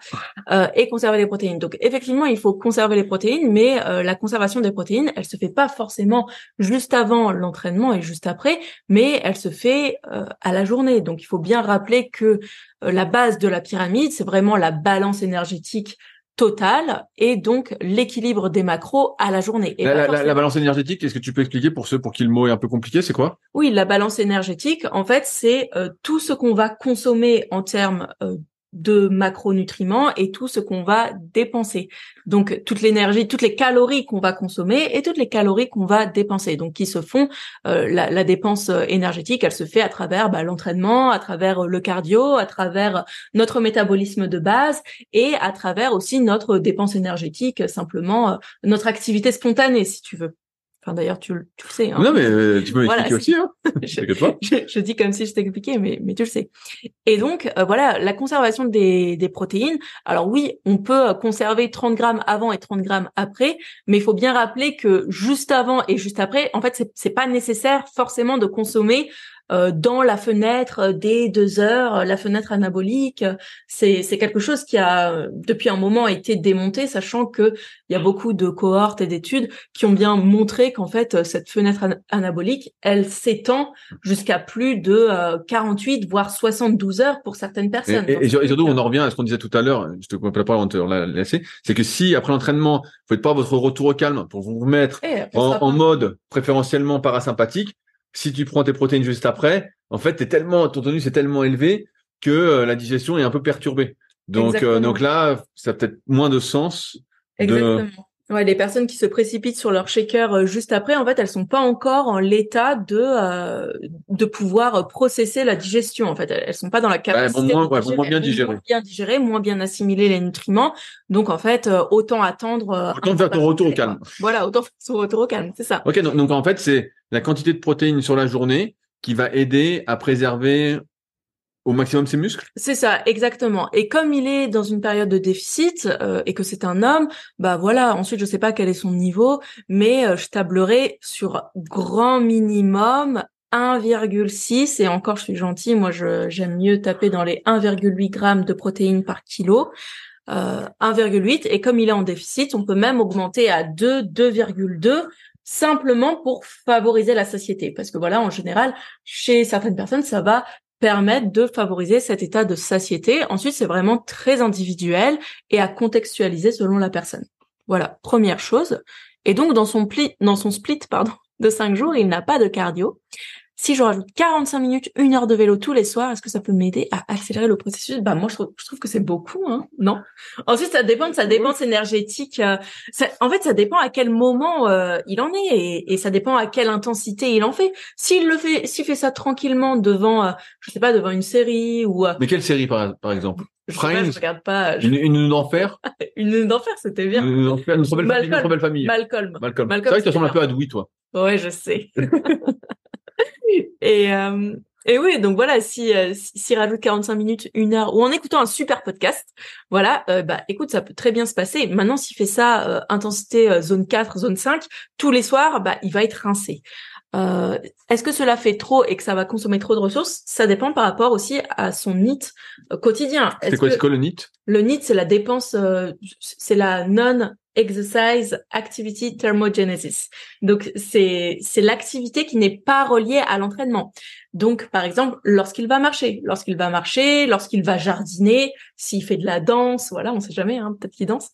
[SPEAKER 2] Euh, et conserver les protéines. Donc effectivement, il faut conserver les protéines, mais euh, la conservation des protéines, elle se fait pas forcément juste avant l'entraînement et juste après, mais elle se fait euh, à la journée. Donc il faut bien rappeler que euh, la base de la pyramide, c'est vraiment la balance énergétique total et donc l'équilibre des macros à la journée.
[SPEAKER 1] Et la, la, balance énergétique, est-ce que tu peux expliquer pour ceux pour qui le mot est un peu compliqué, c'est quoi?
[SPEAKER 2] Oui, la balance énergétique, en fait, c'est euh, tout ce qu'on va consommer en termes euh, de macronutriments et tout ce qu'on va dépenser. Donc toute l'énergie, toutes les calories qu'on va consommer et toutes les calories qu'on va dépenser. Donc qui se font euh, la, dépense énergétique, elle se fait à travers bah, l'entraînement, à travers le cardio, à travers notre métabolisme de base et à travers aussi notre dépense énergétique, simplement euh, notre activité spontanée si tu veux d'ailleurs, tu, tu, le sais. Hein.
[SPEAKER 1] Non, mais euh, tu peux m'expliquer aussi. Hein.
[SPEAKER 2] je, je, dis comme si je t'expliquais, mais, mais tu le sais. Et donc, euh, voilà, la conservation des, des protéines. Alors oui, on peut conserver 30 grammes avant et 30 grammes après, mais il faut bien rappeler que juste avant et juste après, en fait, c'est pas nécessaire forcément de consommer dans la fenêtre des deux heures, la fenêtre anabolique. C'est quelque chose qui a depuis un moment été démonté, sachant que il y a beaucoup de cohortes et d'études qui ont bien montré qu'en fait cette fenêtre anabolique, elle s'étend jusqu'à plus de 48 euh, voire 72 heures pour certaines personnes.
[SPEAKER 1] Et, surtout, on en revient à ce qu'on disait tout à l'heure. Je te coupe la parole avant la laisser. C'est que si après l'entraînement, vous faites pas votre retour au calme pour vous remettre eh, en mode préférentiellement parasympathique, si tu prends tes protéines juste après, en fait, es tellement, ton tonus est tellement élevé que euh, la digestion est un peu perturbée. Donc, euh, donc là, ça a peut-être moins de sens.
[SPEAKER 2] Exactement. Ouais, les personnes qui se précipitent sur leur shaker euh, juste après, en fait, elles sont pas encore en l'état de de pouvoir processer la digestion. En fait, elles, sont pas dans la capacité
[SPEAKER 1] ouais, moins, de moins bien digérer,
[SPEAKER 2] moins bien digérer, moins bien assimiler les nutriments. Donc, en fait, autant attendre.
[SPEAKER 1] autant faire ton retour au calme.
[SPEAKER 2] Voilà, autant faire son retour au calme, c'est ça.
[SPEAKER 1] Ok, donc, donc en fait, c'est la quantité de protéines sur la journée qui va aider à préserver au maximum ses muscles
[SPEAKER 2] C'est ça, exactement. Et comme il est dans une période de déficit euh, et que c'est un homme, bah voilà. Ensuite, je sais pas quel est son niveau, mais euh, je tablerai sur grand minimum 1,6 et encore, je suis gentille. Moi, je j'aime mieux taper dans les 1,8 grammes de protéines par kilo. Euh, 1,8 et comme il est en déficit, on peut même augmenter à 2, 2,2 simplement pour favoriser la satiété. Parce que voilà, en général, chez certaines personnes, ça va permettre de favoriser cet état de satiété. Ensuite, c'est vraiment très individuel et à contextualiser selon la personne. Voilà, première chose. Et donc, dans son, pli, dans son split pardon, de 5 jours, il n'a pas de cardio si je rajoute 45 minutes, une heure de vélo tous les soirs, est-ce que ça peut m'aider à accélérer le processus? Bah moi je trouve, que c'est beaucoup, hein Non? Ensuite ça dépend de sa dépense énergétique. Euh, en fait ça dépend à quel moment euh, il en est et, ça dépend à quelle intensité il en fait. S'il le fait, s'il fait ça tranquillement devant, euh, je sais pas, devant une série ou.
[SPEAKER 1] Mais quelle série par, par exemple?
[SPEAKER 2] je, je regarde pas.
[SPEAKER 1] Une, une d'enfer?
[SPEAKER 2] une d'enfer, c'était bien.
[SPEAKER 1] Une d'enfer, notre belle, famille, notre belle famille.
[SPEAKER 2] Malcolm.
[SPEAKER 1] Malcolm. Malcolm. C'est vrai que tu ressembles un peu à Dewey, toi.
[SPEAKER 2] Ouais, je sais. et, euh, et oui, donc voilà, si euh, s'il rajoute 45 minutes, une heure, ou en écoutant un super podcast, voilà, euh, bah écoute, ça peut très bien se passer. Maintenant, s'il fait ça intensité zone 4, zone 5, tous les soirs, bah il va être rincé. Euh, Est-ce que cela fait trop et que ça va consommer trop de ressources? Ça dépend par rapport aussi à son NIT euh, quotidien.
[SPEAKER 1] C'est quoi,
[SPEAKER 2] que...
[SPEAKER 1] quoi, le NIT
[SPEAKER 2] Le NIT, c'est la dépense, euh, c'est la non exercise activity thermogenesis. Donc c'est c'est l'activité qui n'est pas reliée à l'entraînement. Donc par exemple, lorsqu'il va marcher, lorsqu'il va marcher, lorsqu'il va jardiner, s'il fait de la danse, voilà, on sait jamais hein, peut-être qu'il danse.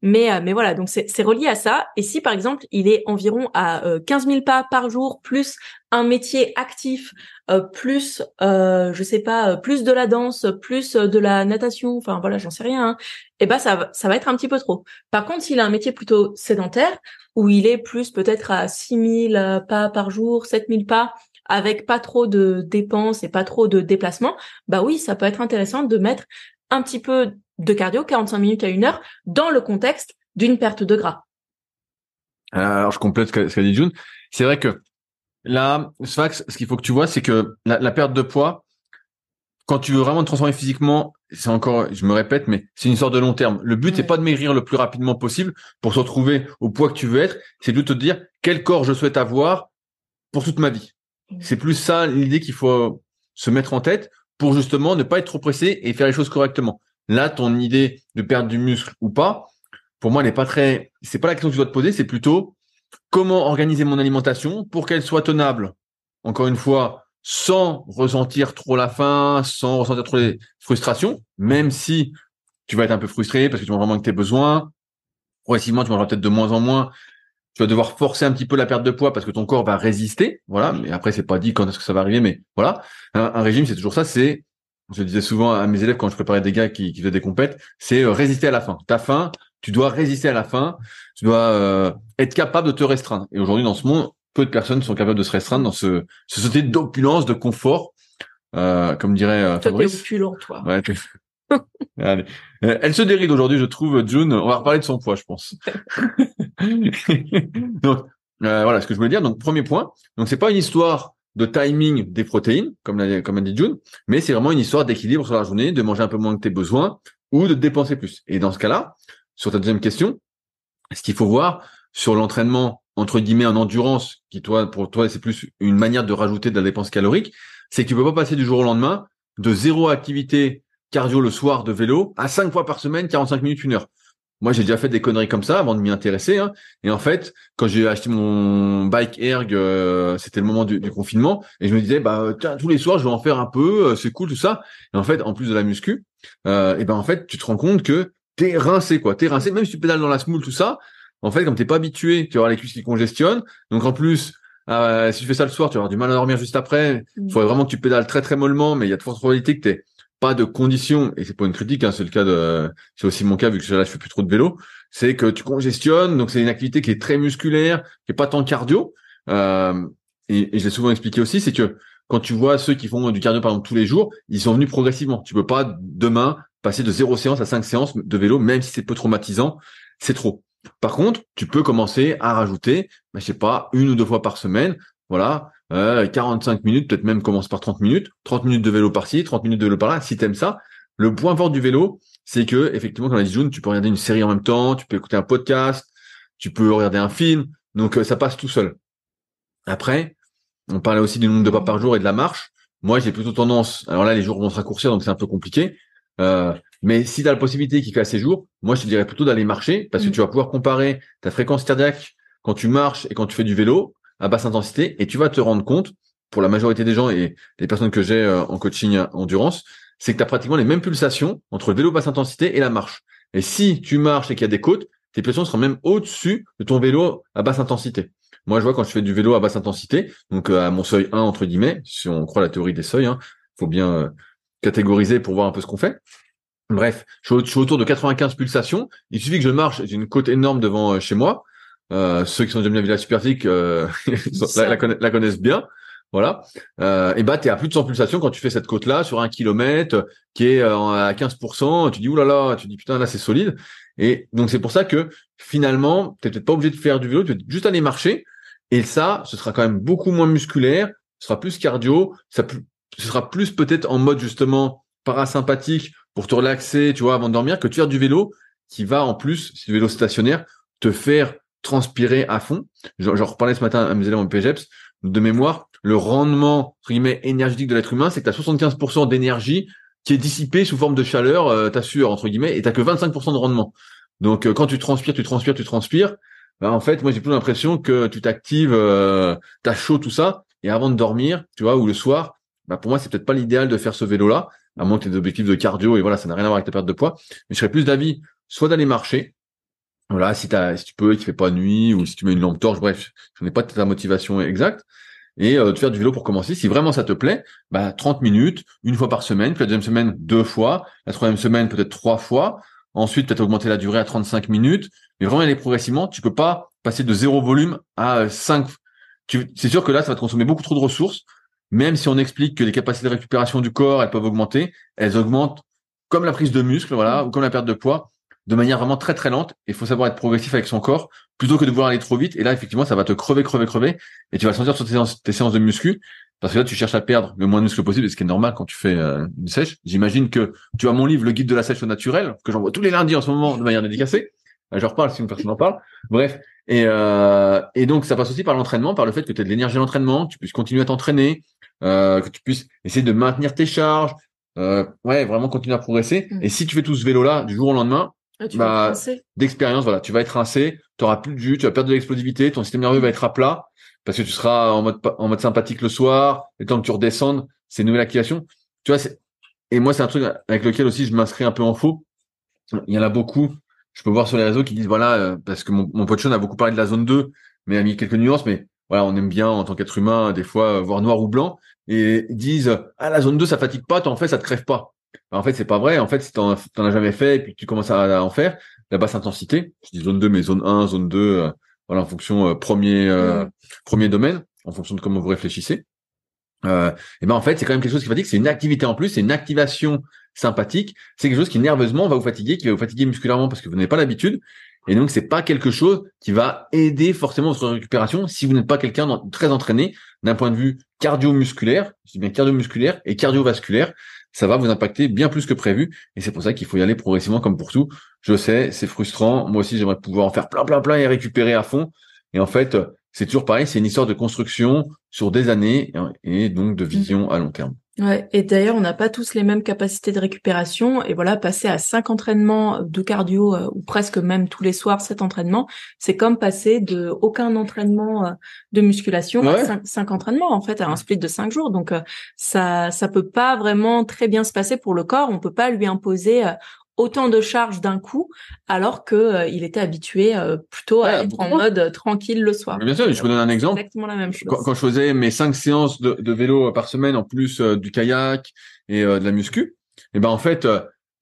[SPEAKER 2] Mais euh, mais voilà, donc c'est relié à ça et si par exemple, il est environ à euh, 15 000 pas par jour plus un métier actif euh, plus euh, je sais pas plus de la danse plus de la natation enfin voilà j'en sais rien hein, et eh ben ça ça va être un petit peu trop par contre s'il a un métier plutôt sédentaire où il est plus peut-être à 6000 pas par jour 7000 pas avec pas trop de dépenses et pas trop de déplacements bah oui ça peut être intéressant de mettre un petit peu de cardio 45 minutes à une heure dans le contexte d'une perte de gras
[SPEAKER 1] alors je complète ce qu'a dit June c'est vrai que Là, Sfax, ce qu'il faut que tu vois, c'est que la, perte de poids, quand tu veux vraiment te transformer physiquement, c'est encore, je me répète, mais c'est une sorte de long terme. Le but, c'est pas de maigrir le plus rapidement possible pour se retrouver au poids que tu veux être, c'est de te dire quel corps je souhaite avoir pour toute ma vie. C'est plus ça l'idée qu'il faut se mettre en tête pour justement ne pas être trop pressé et faire les choses correctement. Là, ton idée de perdre du muscle ou pas, pour moi, n'est pas très, c'est pas la question que tu dois te poser, c'est plutôt comment organiser mon alimentation pour qu'elle soit tenable. Encore une fois, sans ressentir trop la faim, sans ressentir trop les frustrations, même si tu vas être un peu frustré parce que tu vas vraiment que tes besoins. Progressivement, tu mangeras peut-être de moins en moins. Tu vas devoir forcer un petit peu la perte de poids parce que ton corps va résister. Voilà. Mais après, c'est pas dit quand est-ce que ça va arriver, mais voilà. Un, régime, c'est toujours ça. C'est, je disais souvent à mes élèves quand je préparais des gars qui, qui faisaient des compètes, c'est euh, résister à la faim. Ta faim, tu dois résister à la faim, tu dois euh, être capable de te restreindre. Et aujourd'hui, dans ce monde, peu de personnes sont capables de se restreindre dans ce, ce société d'opulence, de confort, euh, comme dirait euh, Fabrice.
[SPEAKER 2] opulent, toi.
[SPEAKER 1] Ouais, Euh, elle se déride aujourd'hui, je trouve, June. On va reparler de son poids, je pense. donc, euh, voilà ce que je voulais dire. Donc, premier point. Donc, c'est pas une histoire de timing des protéines, comme l'a, comme a dit June, mais c'est vraiment une histoire d'équilibre sur la journée, de manger un peu moins que tes besoins ou de dépenser plus. Et dans ce cas-là, sur ta deuxième question, ce qu'il faut voir sur l'entraînement entre guillemets en endurance, qui toi pour toi c'est plus une manière de rajouter de la dépense calorique, c'est que tu peux pas passer du jour au lendemain de zéro activité cardio le soir de vélo à cinq fois par semaine, 45 minutes, une heure. Moi, j'ai déjà fait des conneries comme ça avant de m'y intéresser. Hein. Et en fait, quand j'ai acheté mon bike erg, euh, c'était le moment du, confinement, et je me disais, bah tiens, tous les soirs, je vais en faire un peu, euh, c'est cool tout ça. Et en fait, en plus de la muscu, euh, et ben en fait, tu te rends compte que t'es rincé quoi, t'es rincé. Même si tu pédales dans la smoule tout ça, en fait, comme t'es pas habitué, tu vas avoir les cuisses qui congestionnent. Donc en plus, euh, si tu fais ça le soir, tu vas avoir du mal à dormir juste après. Il mm. faudrait vraiment que tu pédales très très mollement, mais il y a de fortes probabilités que t'aies pas de conditions, et c'est pas une critique, hein, c'est le cas de, c'est aussi mon cas vu que là je fais plus trop de vélo, c'est que tu congestionnes, donc c'est une activité qui est très musculaire, qui est pas tant cardio. Euh, et, et je l'ai souvent expliqué aussi, c'est que quand tu vois ceux qui font du cardio par exemple tous les jours, ils sont venus progressivement. Tu peux pas demain passer de zéro séance à cinq séances de vélo, même si c'est peu traumatisant, c'est trop. Par contre, tu peux commencer à rajouter, ben, je sais pas, une ou deux fois par semaine, voilà, euh, 45 minutes, peut-être même commence par 30 minutes, 30 minutes de vélo par-ci, 30 minutes de vélo par-là, si t'aimes ça. Le point fort du vélo, c'est que, effectivement, comme l'a dit June, tu peux regarder une série en même temps, tu peux écouter un podcast, tu peux regarder un film, donc euh, ça passe tout seul. Après, on parlait aussi du nombre de pas par jour et de la marche. Moi, j'ai plutôt tendance, alors là, les jours vont se raccourcir, donc c'est un peu compliqué, euh, mais si tu as la possibilité qu'il fait assez jours, moi je te dirais plutôt d'aller marcher parce que mm. tu vas pouvoir comparer ta fréquence cardiaque quand tu marches et quand tu fais du vélo à basse intensité et tu vas te rendre compte, pour la majorité des gens et les personnes que j'ai euh, en coaching endurance, c'est que tu as pratiquement les mêmes pulsations entre le vélo basse intensité et la marche. Et si tu marches et qu'il y a des côtes, tes pulsations seront même au-dessus de ton vélo à basse intensité. Moi, je vois quand je fais du vélo à basse intensité, donc euh, à mon seuil 1 entre guillemets, si on croit la théorie des seuils, hein, faut bien catégoriser pour voir un peu ce qu'on fait. Bref, je suis autour de 95 pulsations. Il suffit que je marche, j'ai une côte énorme devant euh, chez moi. Euh, ceux qui sont déjà venus à Villa euh, la, la, connaissent bien. Voilà. Euh, et bah, tu es à plus de 100 pulsations quand tu fais cette côte-là sur un kilomètre qui est euh, à 15%. Tu dis, oulala, tu dis, putain, là, c'est solide. Et donc, c'est pour ça que finalement, tu peut-être pas obligé de faire du vélo, tu peux juste aller marcher. Et ça, ce sera quand même beaucoup moins musculaire, ce sera plus cardio, ça, ce sera plus peut-être en mode justement parasympathique pour te relaxer, tu vois, avant de dormir, que tu faire du vélo qui va en plus, si du vélo stationnaire, te faire transpirer à fond. J'en reparlais ce matin à mes élèves en PGEPS. de mémoire, le rendement guillemets énergétique de l'être humain, c'est que tu as 75% d'énergie qui est dissipée sous forme de chaleur, euh, ta sueur entre guillemets, et t'as que 25% de rendement. Donc euh, quand tu transpires, tu transpires, tu transpires, bah, en fait, moi j'ai plus l'impression que tu t'actives, euh, t'as chaud tout ça, et avant de dormir, tu vois, ou le soir, bah pour moi c'est peut-être pas l'idéal de faire ce vélo-là, à moins que tu des objectifs de cardio et voilà, ça n'a rien à voir avec ta perte de poids. Mais je serais plus d'avis, soit d'aller marcher, voilà, si, as, si tu peux, qu'il fait pas nuit, ou si tu mets une lampe torche, bref, je n'ai pas ta motivation exacte, et euh, de faire du vélo pour commencer. Si vraiment ça te plaît, bah 30 minutes, une fois par semaine, puis la deuxième semaine deux fois, la troisième semaine peut-être trois fois, ensuite peut-être augmenter la durée à 35 minutes, mais vraiment aller progressivement. Tu peux pas passer de zéro volume à 5. C'est sûr que là, ça va te consommer beaucoup trop de ressources. Même si on explique que les capacités de récupération du corps, elles peuvent augmenter, elles augmentent comme la prise de muscle, voilà, ou comme la perte de poids, de manière vraiment très très lente. Il faut savoir être progressif avec son corps plutôt que de vouloir aller trop vite. Et là, effectivement, ça va te crever, crever, crever, et tu vas le sentir sur tes séances, tes séances de muscu. Parce que là, tu cherches à perdre le moins de muscle possible, ce qui est normal quand tu fais euh, une sèche. J'imagine que tu as mon livre, le guide de la sèche au naturel, que j'envoie tous les lundis en ce moment de manière dédicacée. Euh, je reparle si une personne en parle. Bref. Et, euh, et donc, ça passe aussi par l'entraînement, par le fait que tu aies de l'énergie à l'entraînement, que tu puisses continuer à t'entraîner, euh, que tu puisses essayer de maintenir tes charges, euh, ouais, vraiment continuer à progresser. Mm. Et si tu fais tout ce vélo-là du jour au lendemain,
[SPEAKER 2] ah,
[SPEAKER 1] bah, d'expérience, voilà, tu vas être rincé, tu auras plus de jus, tu vas perdre de l'explosivité, ton système nerveux va être à plat parce que tu seras en mode en mode sympathique le soir, le temps que tu redescendes, c'est une nouvelle activation. Tu vois, et moi c'est un truc avec lequel aussi je m'inscris un peu en faux. Il y en a beaucoup, je peux voir sur les réseaux qui disent voilà euh, parce que mon, mon pote Sean a beaucoup parlé de la zone 2, mais a mis quelques nuances mais voilà, on aime bien en tant qu'être humain des fois voir noir ou blanc et ils disent ah la zone 2 ça fatigue pas, en fait ça te crève pas. En fait, c'est pas vrai. En fait, si t'en, t'en as jamais fait et puis tu commences à, en faire, la basse intensité, je dis zone 2, mais zone 1, zone 2, euh, voilà, en fonction euh, premier euh, mm. premier domaine, en fonction de comment vous réfléchissez. et ben en fait, c'est quand même quelque chose qui fatigue. C'est une activité en plus, c'est une activation sympathique. C'est quelque chose qui nerveusement va vous fatiguer, qui va vous fatiguer musculairement parce que vous n'avez pas l'habitude. Et donc, c'est pas quelque chose qui va aider forcément votre récupération si vous n'êtes pas quelqu'un très entraîné d'un point de vue cardio-musculaire, je dis bien cardio-musculaire et cardiovasculaire ça va vous impacter bien plus que prévu. Et c'est pour ça qu'il faut y aller progressivement comme pour tout. Je sais, c'est frustrant. Moi aussi, j'aimerais pouvoir en faire plein, plein, plein et récupérer à fond. Et en fait, c'est toujours pareil. C'est une histoire de construction sur des années et donc de vision à long terme.
[SPEAKER 2] Ouais, et d'ailleurs, on n'a pas tous les mêmes capacités de récupération. Et voilà, passer à cinq entraînements de cardio euh, ou presque même tous les soirs cet entraînement, c'est comme passer de aucun entraînement euh, de musculation à cinq, entraînements en fait à un split de cinq jours. Donc euh, ça, ça peut pas vraiment très bien se passer pour le corps. On peut pas lui imposer autant de charges d'un coup, alors que euh, il était habitué euh, plutôt à être en mode euh, tranquille le soir.
[SPEAKER 1] bien sûr, je vous donne un exemple.
[SPEAKER 2] Exactement la même chose.
[SPEAKER 1] Quand, je faisais mes cinq séances de, de, vélo par semaine, en plus du kayak et de la muscu, et eh ben en fait,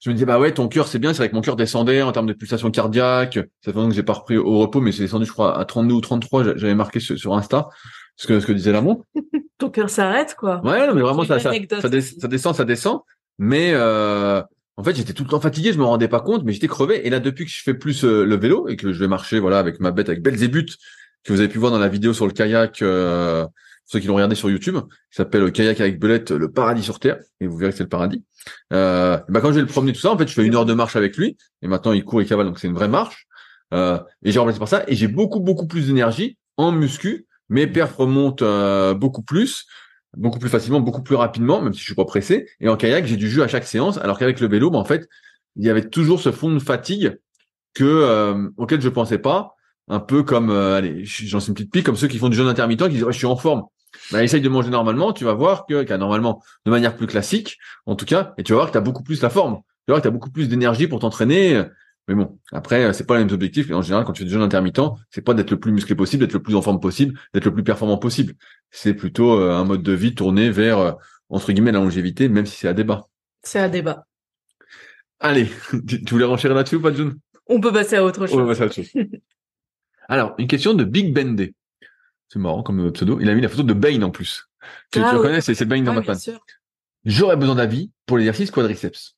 [SPEAKER 1] je me disais bah ouais, ton cœur c'est bien, c'est vrai que mon cœur descendait en termes de pulsation cardiaque. Ça fait longtemps que j'ai pas repris au repos, mais c'est descendu, je crois, à 32 ou 33. J'avais marqué sur, Insta ce que ce que disait l'amour.
[SPEAKER 2] ton cœur s'arrête quoi.
[SPEAKER 1] Ouais, non, mais vraiment ça ça, ça, descend, ça descend. Mais euh, en fait, j'étais tout le temps fatigué, je me rendais pas compte, mais j'étais crevé. Et là, depuis que je fais plus euh, le vélo et que je vais marcher, voilà, avec ma bête, avec Belzébuth, que vous avez pu voir dans la vidéo sur le kayak, euh, ceux qui l'ont regardé sur YouTube, qui s'appelle Kayak avec Belette, le paradis sur terre, et vous verrez que c'est le paradis. Euh, bah quand je vais le promener tout ça, en fait, je fais une heure de marche avec lui, et maintenant il court et cavale, donc c'est une vraie marche. Euh, et j'ai remplacé par ça, et j'ai beaucoup beaucoup plus d'énergie en muscu. Mes perfs remontent euh, beaucoup plus beaucoup plus facilement, beaucoup plus rapidement, même si je suis pas pressé. Et en kayak, j'ai du jus à chaque séance, alors qu'avec le vélo, bah, en fait, il y avait toujours ce fond de fatigue que euh, auquel je pensais pas. Un peu comme, euh, allez, j'en sais une petite pique, comme ceux qui font du jeûne intermittent, qui disent je suis en forme. Bah, essaye de manger normalement, tu vas voir que, qu normalement, de manière plus classique, en tout cas, et tu vas voir que tu as beaucoup plus la forme. Tu vas voir que tu as beaucoup plus d'énergie pour t'entraîner. Mais bon, après, euh, c'est pas les mêmes objectifs. Et en général, quand tu fais du jeûne intermittent, c'est pas d'être le plus musclé possible, d'être le plus en forme possible, d'être le plus performant possible. C'est plutôt euh, un mode de vie tourné vers, euh, entre guillemets, la longévité, même si c'est à débat.
[SPEAKER 2] C'est à débat.
[SPEAKER 1] Allez, tu, voulais renchérir là-dessus ou pas, June?
[SPEAKER 2] On peut passer à autre chose.
[SPEAKER 1] On peut passer à autre chose. Alors, une question de Big Bendy. C'est marrant comme pseudo. Il a mis la photo de Bane en plus. Tu, ah, le connais, c'est Bane dans ma panne. J'aurais besoin d'avis pour l'exercice quadriceps.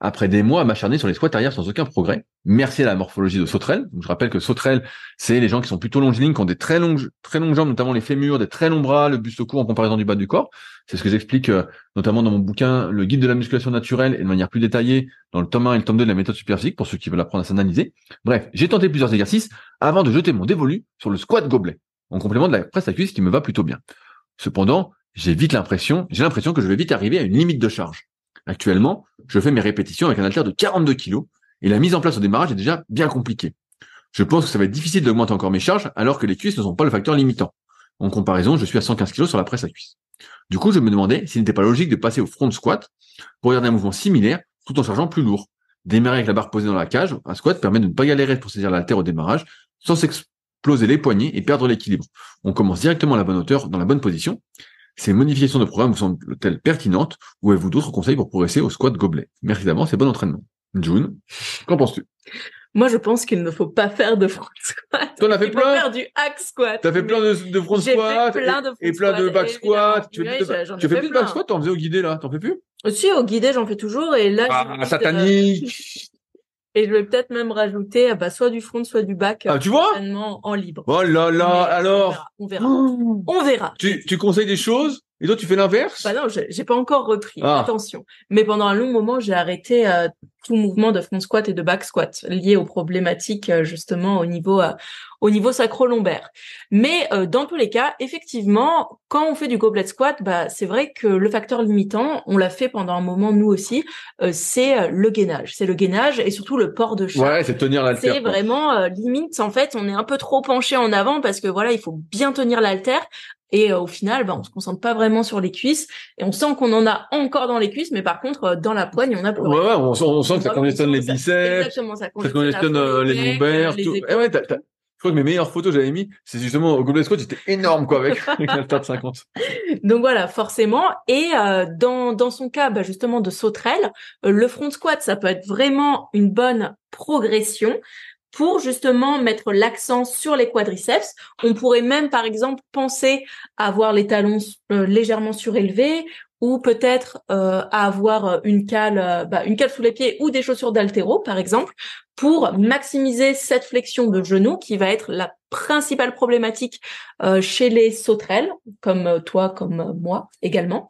[SPEAKER 1] Après des mois à m'acharner sur les squats arrière sans aucun progrès, merci à la morphologie de sauterelle. je rappelle que sauterelle, c'est les gens qui sont plutôt longilignes, qui ont des très longues, très longues jambes, notamment les fémurs, des très longs bras, le buste court en comparaison du bas du corps. C'est ce que j'explique euh, notamment dans mon bouquin Le guide de la musculation naturelle et de manière plus détaillée dans le tome 1 et le tome 2 de la méthode superphysique pour ceux qui veulent apprendre à s'analyser. Bref, j'ai tenté plusieurs exercices avant de jeter mon dévolu sur le squat gobelet. en complément de la presse à cuisse qui me va plutôt bien. Cependant, j'ai vite l'impression, j'ai l'impression que je vais vite arriver à une limite de charge. Actuellement, je fais mes répétitions avec un haltère de 42 kg et la mise en place au démarrage est déjà bien compliquée. Je pense que ça va être difficile d'augmenter encore mes charges alors que les cuisses ne sont pas le facteur limitant. En comparaison, je suis à 115 kg sur la presse à cuisse. Du coup, je me demandais s'il n'était pas logique de passer au front squat pour garder un mouvement similaire tout en chargeant plus lourd. Démarrer avec la barre posée dans la cage, un squat permet de ne pas galérer pour saisir l'haltère au démarrage sans s'exploser les poignets et perdre l'équilibre. On commence directement à la bonne hauteur, dans la bonne position. Ces modifications de programme vous semblent-elles pertinentes ou avez-vous d'autres conseils pour progresser au squat gobelet? Merci d'avance et bon entraînement. June, qu'en penses-tu?
[SPEAKER 2] Moi, je pense qu'il ne faut pas faire de front squat.
[SPEAKER 1] T'en as fait
[SPEAKER 2] Il
[SPEAKER 1] plein
[SPEAKER 2] faut faire du hack squat.
[SPEAKER 1] T'as fait plein de, de front
[SPEAKER 2] fait
[SPEAKER 1] squat
[SPEAKER 2] plein de front
[SPEAKER 1] et, plein de back squat. Tu fais, tu fais
[SPEAKER 2] fait
[SPEAKER 1] plus de back squat T'en faisais au guidé là? T'en fais plus?
[SPEAKER 2] Aussi, au guidé, j'en fais toujours. Et là,
[SPEAKER 1] Ah, satanique
[SPEAKER 2] Et je vais peut-être même rajouter, ah bah, soit du front, soit du back.
[SPEAKER 1] Ah, tu vois?
[SPEAKER 2] en libre.
[SPEAKER 1] Oh là là,
[SPEAKER 2] Mais
[SPEAKER 1] alors
[SPEAKER 2] On verra. On verra. On verra.
[SPEAKER 1] tu, tu conseilles des choses? Et toi tu fais l'inverse?
[SPEAKER 2] Bah non, j'ai pas encore repris.
[SPEAKER 1] Ah.
[SPEAKER 2] Attention. Mais pendant un long moment, j'ai arrêté euh, tout mouvement de front squat et de back squat lié aux problématiques euh, justement au niveau euh, au niveau sacro-lombaire. Mais euh, dans tous les cas, effectivement, quand on fait du goblet squat, bah c'est vrai que le facteur limitant, on l'a fait pendant un moment nous aussi, euh, c'est euh, le gainage. C'est le gainage et surtout le port de charge.
[SPEAKER 1] Ouais, c'est tenir l'haltère.
[SPEAKER 2] C'est vraiment euh, limite en fait, on est un peu trop penché en avant parce que voilà, il faut bien tenir l'haltère et euh, au final, bah, on se concentre pas vraiment sur les cuisses et on sent qu'on en a encore dans les cuisses, mais par contre euh, dans la poigne, on a plus
[SPEAKER 1] Ouais, ouais, on, sent- on sent que ça
[SPEAKER 2] On
[SPEAKER 1] congestionne les
[SPEAKER 2] ça-
[SPEAKER 1] biceps,
[SPEAKER 2] Exactement, ça
[SPEAKER 1] ça
[SPEAKER 2] congestionne, la
[SPEAKER 1] euh, les lombaires,
[SPEAKER 2] les
[SPEAKER 1] tout. Eh ouais, t'as- t'as- je crois que mes meilleures photos j'avais mis, c'est justement au gobelet squat, j'étais énorme quoi avec, avec l'haltère de 50.
[SPEAKER 2] Donc voilà, forcément. Et euh, dans dans son cas, bah, justement de sauterelle, euh, le front squat, ça peut être vraiment une bonne progression pour justement mettre l'accent sur les quadriceps. On pourrait même, par exemple, penser à avoir les talons euh, légèrement surélevés ou peut-être euh, à avoir une cale, euh, bah, une cale sous les pieds ou des chaussures d'altéro, par exemple, pour maximiser cette flexion de genou qui va être la principale problématique euh, chez les sauterelles, comme euh, toi, comme euh, moi également,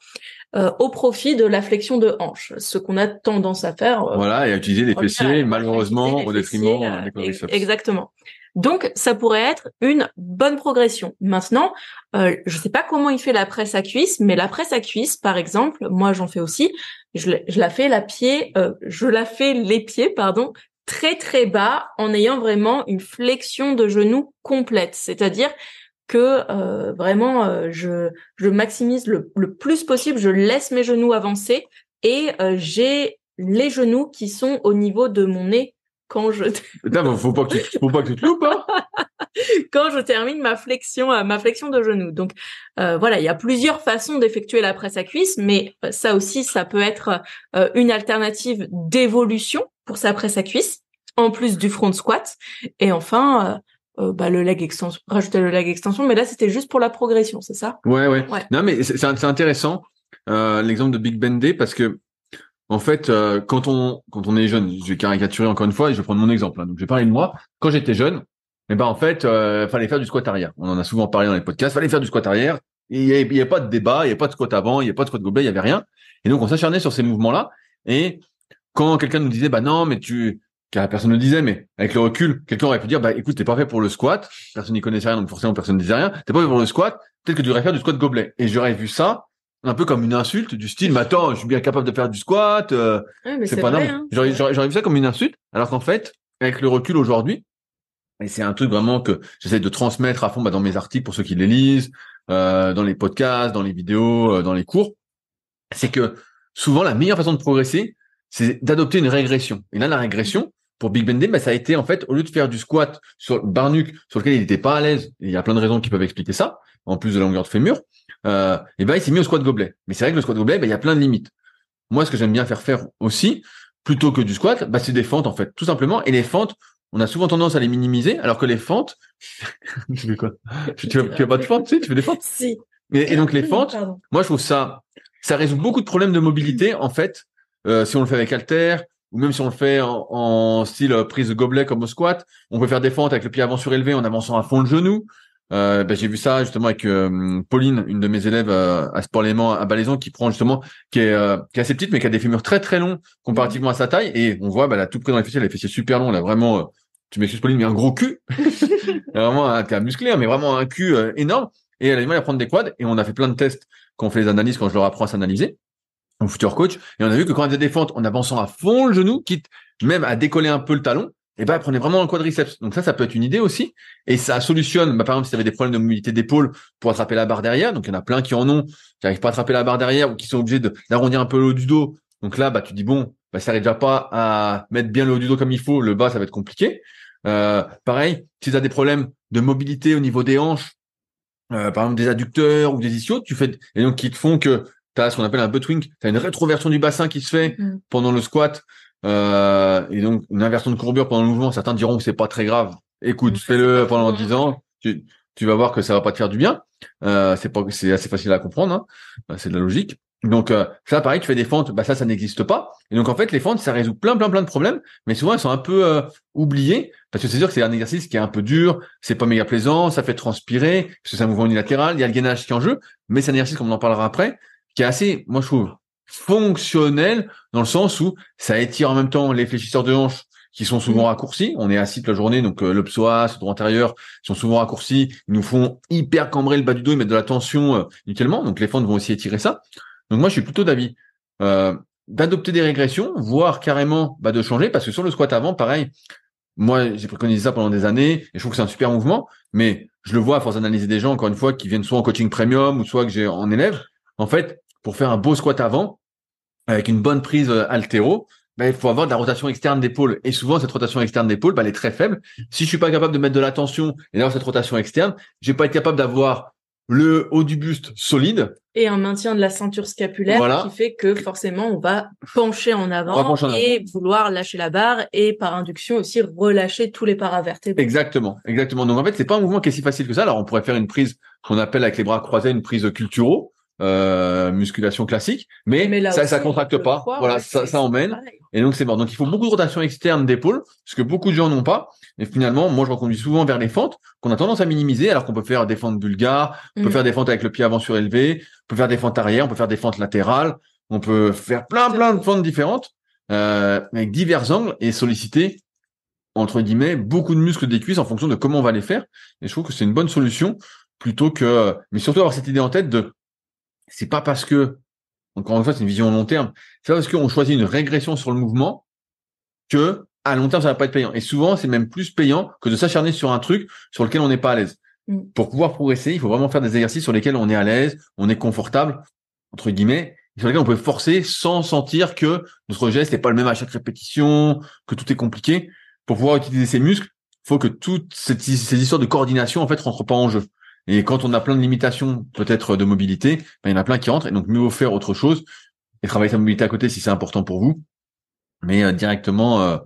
[SPEAKER 2] euh, au profit de la flexion de hanche, ce qu'on a tendance à faire. euh,
[SPEAKER 1] Voilà, et à utiliser les fessiers, malheureusement, au détriment
[SPEAKER 2] euh,
[SPEAKER 1] des quadriceps.
[SPEAKER 2] Exactement. Donc, ça pourrait être une bonne progression. Maintenant, euh, je sais pas comment il fait la presse à cuisse, mais la presse à cuisse, par exemple, moi j'en fais aussi. Je, la- fais la pied, euh, je la fais les pieds, pardon, très très bas, en ayant vraiment une flexion de genou complète. C'est-à-dire que euh, vraiment, je, je maximise le, le plus possible, je laisse mes genoux avancer et j'ai les genoux qui sont au niveau de mon nez quand je
[SPEAKER 1] Putain, faut- faut pas que tu, faut pas que tu te loupes, hein.
[SPEAKER 2] quand je termine ma flexion euh, ma flexion de genou. Donc euh, voilà, il y a plusieurs façons d'effectuer la presse à cuisse, mais euh, ça aussi ça peut être euh, une alternative d'évolution pour sa presse à cuisse en plus du front squat et enfin euh, bah, le leg extension, rajouter le leg extension, mais là c'était juste pour la progression, c'est ça?
[SPEAKER 1] Ouais, ouais.
[SPEAKER 2] Ouais.
[SPEAKER 1] Non, mais c'est intéressant l'exemple de Big Ben Day parce que en fait, euh, quand on quand on est jeune, je vais caricaturer encore une fois et je vais prendre mon exemple. hein. donc, je vais parler de moi. Quand j'étais jeune, eh ben en fait, euh, fallait faire du squat arrière. On en a souvent parlé dans les podcasts. Fallait faire du squat arrière. Il y avait, avait pas de débat, il y avait pas de squat avant, il y avait pas de squat gobelet, il y avait rien. Et donc on s'acharnait sur ces mouvements-là. Et quand quelqu'un nous disait, bah non, mais tu, car personne ne disait, mais avec le recul, quelqu'un aurait pu dire, bah écoute, t'es pas fait pour le squat. Personne n'y connaissait rien, donc forcément personne ne disait rien. T'es pas fait pour le squat. Peut-être que tu devrais faire du squat gobelet. Et j'aurais vu ça un peu comme une insulte du style, mais attends, je suis bien capable de faire du squat. euh,
[SPEAKER 2] Ouais,
[SPEAKER 1] c'est pas normal.
[SPEAKER 2] hein.
[SPEAKER 1] J'aurais, vu ça comme une insulte, alors qu'en fait, avec le recul aujourd'hui, et c'est un truc vraiment que j'essaie de transmettre à fond bah, dans mes articles pour ceux qui les lisent, euh, dans les podcasts, dans les vidéos, euh, dans les cours, c'est que souvent la meilleure façon de progresser, c'est d'adopter une régression. Et là, la régression, pour Big Ben bah, ça a été en fait, au lieu de faire du squat sur le barnuc, sur lequel il n'était pas à l'aise, il y a plein de raisons qui peuvent expliquer ça, en plus de la longueur de fémur, euh, et ben il s'est mis au squat gobelet. Mais c'est vrai que le squat gobelet, bah, il y a plein de limites. Moi, ce que j'aime bien faire faire aussi, plutôt que du squat, bah, c'est des fentes en fait, tout simplement. Et les fentes, on a souvent tendance à les minimiser, alors que les fentes, tu fais quoi? Tu, tu, fais- pas de fentes, tu sais, tu fais des fentes.
[SPEAKER 2] Si.
[SPEAKER 1] Et, et donc les fentes,
[SPEAKER 2] Pardon.
[SPEAKER 1] moi, je trouve ça, ça résout beaucoup de problèmes de mobilité, en fait, euh, si on le fait avec halter, ou même si on le fait en, en style euh, prise de gobelet comme au squat, on peut faire des fentes avec le pied avant surélevé en avançant à fond le genou. Euh, ben, j'ai vu ça justement avec euh, Pauline, une de mes élèves euh, à Sport Léman à Balaison, qui prend justement, qui est, euh, qui est assez petite, mais qui a des fémurs très très longs comparativement à sa taille, et on voit, ben, elle a tout pris dans les fessiers, elle a les fessiers super longs, elle a vraiment, euh, tu m'excuses Pauline, mais un gros cul, vraiment un cas musclé, hein, mais vraiment un cul euh, énorme. Et elle a du mal à prendre des quads. Et on a fait plein de tests quand on fait les analyses, quand je leur apprends à s'analyser, mon futur coach. Et on a vu que quand elle faisait des fentes en avançant à fond le genou, quitte même à décoller un peu le talon, et eh ben elle prenait vraiment le quadriceps. Donc ça, ça peut être une idée aussi. Et ça solutionne, bah, par exemple, si tu avais des problèmes de mobilité d'épaule pour attraper la barre derrière, donc il y en a plein qui en ont, qui n'arrivent pas à attraper la barre derrière ou qui sont obligés d'arrondir un peu le haut du dos. Donc là, bah tu dis bon, bah ça n'arrive déjà pas à mettre bien le haut du dos comme il faut, le bas ça va être compliqué. Euh, pareil, si tu as des problèmes de mobilité au niveau des hanches, euh, par exemple des adducteurs ou des ischios, tu fais et donc qui te font que tu as ce qu'on appelle un butt wing, tu as une rétroversion du bassin qui se fait mm. pendant le squat euh, et donc une inversion de courbure pendant le mouvement. Certains diront que c'est pas très grave. Écoute, fais-le pendant 10 ans, tu, tu vas voir que ça va pas te faire du bien. Euh, c'est pas c'est assez facile à comprendre, hein. c'est de la logique. Donc euh, ça, pareil, tu fais des fentes, bah ça, ça n'existe pas. Et donc en fait, les fentes, ça résout plein, plein, plein de problèmes, mais souvent elles sont un peu euh, oubliées parce que c'est sûr que c'est un exercice qui est un peu dur, c'est pas méga plaisant, ça fait transpirer, parce que c'est un mouvement unilatéral, il y a le gainage qui est en jeu, mais c'est un exercice, comme on en parlera après, qui est assez, moi je trouve, fonctionnel dans le sens où ça étire en même temps les fléchisseurs de hanches qui sont souvent mmh. raccourcis. On est assis toute la journée, donc euh, le psoas, le droit antérieur, sont souvent raccourcis. Ils nous font hyper cambrer le bas du dos, ils mettent de la tension euh, inutilement. Donc les fentes vont aussi étirer ça. Donc moi, je suis plutôt d'avis euh, d'adopter des régressions, voire carrément bah, de changer, parce que sur le squat avant, pareil, moi, j'ai préconisé ça pendant des années, et je trouve que c'est un super mouvement, mais je le vois à force d'analyser des gens, encore une fois, qui viennent soit en coaching premium, ou soit que j'ai en élève. En fait, pour faire un beau squat avant, avec une bonne prise euh, altéro, bah, il faut avoir de la rotation externe d'épaule. Et souvent, cette rotation externe d'épaule, bah, elle est très faible. Si je suis pas capable de mettre de la tension et d'avoir cette rotation externe, je vais pas être capable d'avoir le haut du buste solide.
[SPEAKER 2] Et un maintien de la ceinture scapulaire qui fait que forcément on va pencher en avant et vouloir lâcher la barre et par induction aussi relâcher tous les paravertébrés.
[SPEAKER 1] Exactement, exactement. Donc en fait c'est pas un mouvement qui est si facile que ça. Alors on pourrait faire une prise qu'on appelle avec les bras croisés une prise culturaux, euh, musculation classique, mais, ça ça contracte pas. voilà, ça, ça emmène. Et donc c'est mort. Donc il faut beaucoup de rotation externe d'épaule, ce que beaucoup de gens n'ont pas. Et finalement, moi je reconduis souvent vers les fentes qu'on a tendance à minimiser, alors qu'on peut faire des fentes bulgares, on peut mm. faire des fentes avec le pied avant surélevé, on peut faire des fentes arrière, on peut faire des fentes latérales, on peut faire plein plein de fentes différentes euh, avec divers angles et solliciter entre guillemets beaucoup de muscles des cuisses en fonction de comment on va les faire. Et je trouve que c'est une bonne solution plutôt que, mais surtout avoir cette idée en tête de c'est pas parce que encore une fois, c'est une vision long terme. C'est parce qu'on choisit une régression sur le mouvement que à long terme, ça va pas être payant. Et souvent, c'est même plus payant que de s'acharner sur un truc sur lequel on n'est pas à l'aise. Mm. Pour pouvoir progresser, il faut vraiment faire des exercices sur lesquels on est à l'aise, on est confortable, entre guillemets, sur lesquels on peut forcer sans sentir que notre geste n'est pas le même à chaque répétition, que tout est compliqué. Pour pouvoir utiliser ces muscles, il faut que toutes ces, ces histoires de coordination, en fait, rentrent pas en jeu. Et quand on a plein de limitations, peut-être de mobilité, ben, il y en a plein qui rentrent. Et donc, mieux vaut faire autre chose et travailler sa mobilité à côté si c'est important pour vous. Mais euh, directement, euh,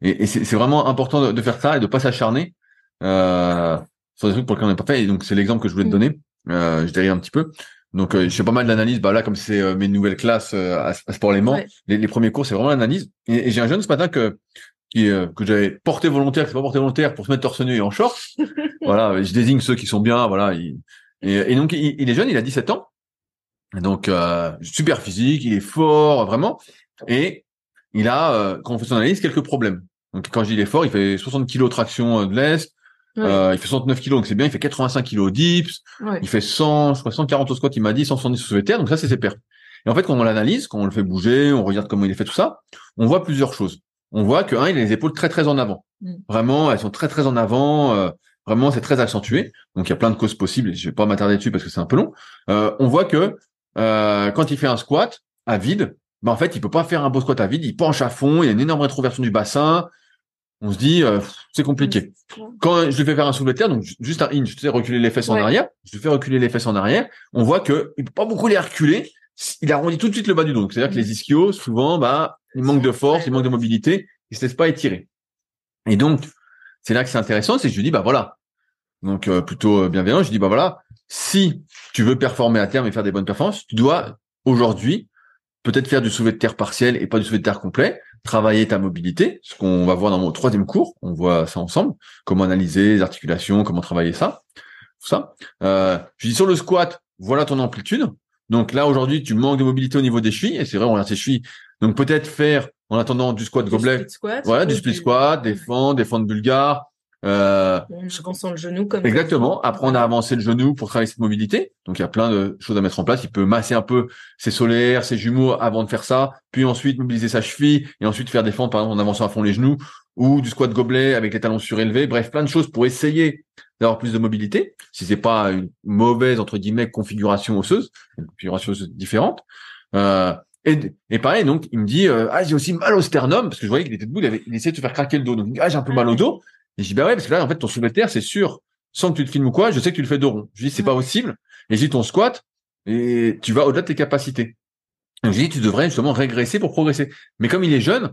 [SPEAKER 1] et, c'est vraiment important de, faire ça et de pas s'acharner euh, sur des trucs pour lesquels on n'est pas fait. Et donc, c'est l'exemple que je voulais te mm. donner. Euh, je dérive un petit peu. Donc, je fais pas mal d'analyse. Bah là, comme c'est mes nouvelles classes à, Sport Léman, les, les, premiers cours, c'est vraiment l'analyse. Et, et j'ai un jeune ce matin que qui euh, que j'avais porté volontaire, qui s'est pas porté volontaire pour se mettre torse nu et en short. voilà, je désigne ceux qui sont bien, voilà. et, et, donc il, est jeune, il a 17 ans, donc euh, super physique, il est fort vraiment, et il a, euh, quand on fait son analyse, quelques problèmes. Donc quand je dis il est fort, il fait 60 kilos traction euh, de l'est, euh, il fait 69 kilos, donc c'est bien. Il fait 85 kilos au dips. Il fait 100, je crois 140 au squat, il m'a dit, 170 au soulevé terre. Donc ça, c'est ses pertes. Et en fait, quand on l'analyse, quand on le fait bouger, on regarde comment il est fait tout ça, on voit plusieurs choses on voit que un, il a les épaules très très en avant. Mm. Vraiment, elles sont très très en avant. Euh, vraiment, c'est très accentué. Donc il y a plein de causes possibles. Je vais pas m'attarder dessus parce que c'est un peu long. Euh, on voit que euh, quand il fait un squat à vide, bah en fait, il peut pas faire un beau squat à vide. Il penche à fond. Il y a une énorme rétroversion du bassin. On se dit, c'est compliqué. Quand je lui fais faire un soulevé de terre, donc juste un hinge, tu sais, reculer les fesses en arrière. Je lui fais reculer les fesses en arrière. On voit que il peut pas beaucoup les reculer. Il arrondit tout de suite le bas du dos. C'est-à-dire que les ischios, souvent, bah, il manque de force, il manque de mobilité, il se laisse pas étirer. Et donc, c'est là que c'est intéressant, c'est que je lui dis, bah voilà. Donc, euh, plutôt euh, bienveillant, je dis, bah voilà, si tu veux performer à terme et faire des bonnes performances, tu dois aujourd'hui peut-être faire du soulevé de terre partiel et pas du soulevé de terre complet, travailler ta mobilité, ce qu'on va voir dans mon troisième cours, on voit ça ensemble, comment analyser les articulations, comment travailler ça, tout ça. Euh, je dis sur le squat, voilà ton amplitude, Donc là, aujourd'hui, tu manques de mobilité au niveau des chevilles, et c'est vrai, on regarde tes chevilles. Donc peut-être faire, en attendant, du squat
[SPEAKER 2] Du
[SPEAKER 1] gobelet,
[SPEAKER 2] split squat,
[SPEAKER 1] voilà, du split squat, des fentes, des fentes bulgares, euh,
[SPEAKER 2] En le genou comme
[SPEAKER 1] Exactement. Après, on a avancé le genou pour travailler cette mobilité. Donc, il y a plein de choses à mettre en place. Il peut masser un peu ses solaires, ses jumeaux avant de faire ça, puis ensuite mobiliser sa cheville et ensuite faire des fentes, par exemple, en avançant à fond les genoux ou du squat gobelet avec les talons surélevés. Bref, plein de choses pour essayer d'avoir plus de mobilité. Si c'est pas une mauvaise, entre guillemets, configuration osseuse, une configuration osseuse différente. Euh, et, et pareil, donc, il me dit, euh, ah, j'ai aussi mal au sternum, parce que je voyais qu'il était debout, il, avait, il essayait de se faire craquer le dos. Donc, ah, j'ai un peu mal au dos. Et je dis, bah ouais, parce que là, en fait, ton soulevé de terre, c'est sûr, sans que tu te filmes ou quoi, je sais que tu le fais de rond. Je dis, c'est pas possible. Et je dis, ton squat, et tu vas au-delà de tes capacités. Donc, je dis, tu devrais justement régresser pour progresser. Mais comme il est jeune,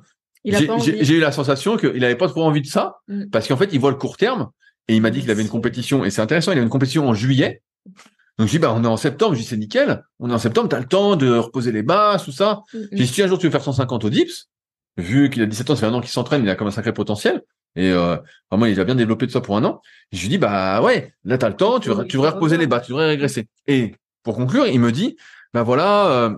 [SPEAKER 2] a
[SPEAKER 1] j'ai eu la sensation qu'il avait pas trop envie de ça,
[SPEAKER 2] Mm.
[SPEAKER 1] parce qu'en fait, il voit le court terme, et il m'a dit qu'il avait une compétition, et c'est intéressant, il avait une compétition en juillet. Donc, je dis, bah, on est en septembre, je dis, c'est nickel. On est en septembre, t'as le temps de reposer les bases, tout ça.
[SPEAKER 2] Mm, mm.
[SPEAKER 1] J'ai dit, si un jour tu veux faire 150 au dips, vu qu'il a 17 ans, fait un an qu'il s'entraîne, il a comme un sacré potentiel. Et euh, vraiment, il a bien développé tout ça pour un an. Je lui dis, bah ouais, là t'as le temps, tu,
[SPEAKER 2] Oui,
[SPEAKER 1] tu devrais reposer les
[SPEAKER 2] revoir.
[SPEAKER 1] bas, tu devrais régresser. Et pour conclure, il me dit, bah voilà, euh,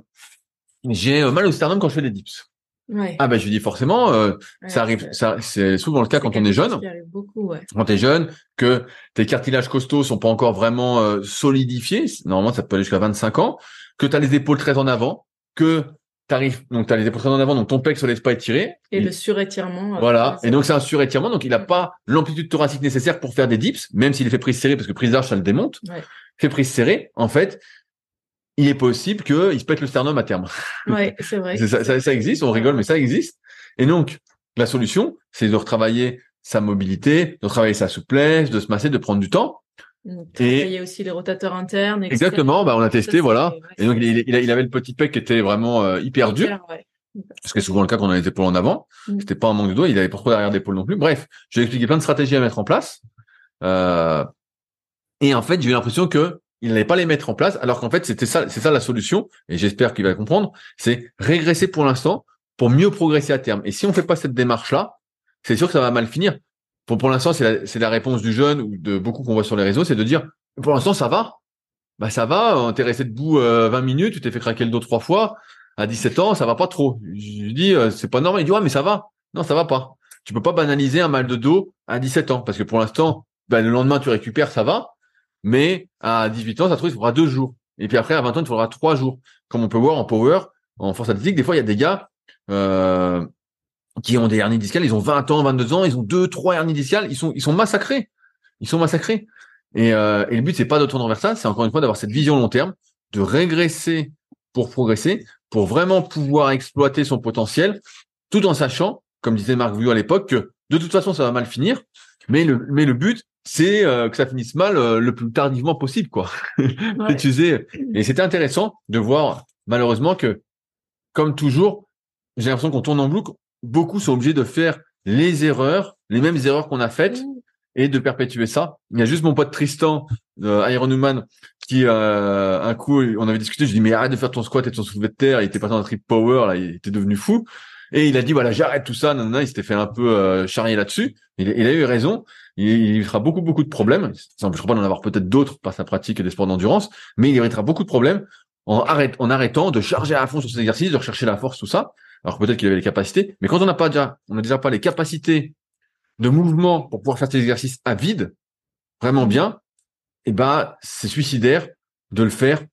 [SPEAKER 1] j'ai euh, mal au sternum quand je fais des dips.
[SPEAKER 2] Ouais.
[SPEAKER 1] Ah bah je lui dis forcément, euh,
[SPEAKER 2] Ouais,
[SPEAKER 1] ça arrive,
[SPEAKER 2] c'est-
[SPEAKER 1] ça c'est souvent le cas quand on est jeune
[SPEAKER 2] beaucoup, ouais.
[SPEAKER 1] quand t'es jeune, que tes cartilages costaux sont pas encore vraiment euh, solidifiés, normalement ça peut aller jusqu'à 25 ans, que tu as les épaules très en avant, que t'arrives donc tu as les épaules très en avant donc ton pec se laisse pas étirer.
[SPEAKER 2] Et le surétirement. euh,
[SPEAKER 1] voilà, et donc c'est un surétirement donc il a pas l'amplitude thoracique nécessaire pour faire des dips, même s'il est fait prise serrée parce que prise large ça le démonte.
[SPEAKER 2] Ouais.
[SPEAKER 1] Fait prise serrée, en fait, il est possible qu'il se pète le sternum à terme.
[SPEAKER 2] Ouais, c'est vrai.
[SPEAKER 1] Ça, ça, ça existe, on rigole, mais ça existe. Et donc, la solution, c'est de retravailler sa mobilité, de retravailler sa souplesse, de se masser, de prendre du temps.
[SPEAKER 2] Donc,
[SPEAKER 1] Et-
[SPEAKER 2] Travailler aussi les rotateurs internes. etc.
[SPEAKER 1] Exactement, bah on a testé,
[SPEAKER 2] Ça,
[SPEAKER 1] voilà. Et donc, il, il- il avait le petit pec qui était vraiment euh, hyper dur,
[SPEAKER 2] ouais.
[SPEAKER 1] parce que c'est souvent le cas quand on a les épaules en avant.
[SPEAKER 2] Mm.
[SPEAKER 1] C'était pas un manque de dos, il avait pas trop derrière d'épaule non plus. Bref, je lui ai expliqué plein de stratégies à mettre en place. Euh, et en fait, j'ai eu l'impression que il n'allait pas les mettre en place, alors qu'en fait, c'était ça, c'est ça la solution. Et j'espère qu'il va comprendre. C'est régresser pour l'instant pour mieux progresser à terme. Et si on fait pas cette démarche-là, c'est sûr que ça va mal finir. Pour, l'instant, c'est la, la réponse du jeune ou de beaucoup qu'on voit sur les réseaux, c'est de dire, pour l'instant, ça va. Bah, ça va, t'es resté debout euh, 20 minutes, tu t'es fait craquer le dos trois fois. À 17 ans, ça va pas trop. Je lui dis, euh, c'est pas normal. Il dit, ouais, mais ça va. Non, ça va pas. Tu peux pas banaliser un mal de dos à 17 ans. Parce que pour l'instant, bah, le lendemain, tu récupères, ça va. Mais à 18 ans, ça se trouve, il faudra deux jours. Et puis après, à 20 ans, il faudra trois jours. Comme on peut voir en power, en force athlétique, des fois, il y a des gars, euh, qui ont des hernies discales, ils ont 20 ans, 22 ans, ils ont deux, trois hernies discales, ils sont, massacrés. Ils sont massacrés. Et, euh, et le but, c'est pas de tourner vers ça, c'est encore une fois d'avoir cette vision long terme, de régresser pour progresser, pour vraiment pouvoir exploiter son potentiel, tout en sachant, comme disait Marc Villot à l'époque, que de toute façon, ça va mal finir, mais le but, c'est euh, que ça finisse mal euh, le plus tardivement possible, quoi.
[SPEAKER 2] Ouais.
[SPEAKER 1] tu sais. Et c'était intéressant de voir, malheureusement, que, comme toujours, j'ai l'impression qu'on tourne en boucle. Beaucoup sont obligés de faire les erreurs, les mêmes erreurs qu'on a faites, et de perpétuer ça. Il y a juste mon pote Tristan, euh, Ironman, qui euh, un coup, on avait discuté, je lui dis mais arrête de faire ton squat et ton soulevé de terre, il était passé dans un trip power, là, il était devenu fou. Et il a dit voilà j'arrête tout ça, nanana, il s'était fait un peu euh, charrier là-dessus. Il, a eu raison. Il, il fera beaucoup beaucoup de problèmes. Ça n'empêchera pas d'en avoir peut-être d'autres par sa pratique des sports d'endurance, mais il héritera beaucoup de problèmes en, en arrêtant de charger à fond sur ses exercices, de rechercher la force, tout ça. Alors peut-être qu'il avait les capacités, mais quand on n'a pas déjà, on n'a déjà pas les capacités de mouvement pour pouvoir faire ces exercices à vide, vraiment bien, et ben c'est suicidaire de le faire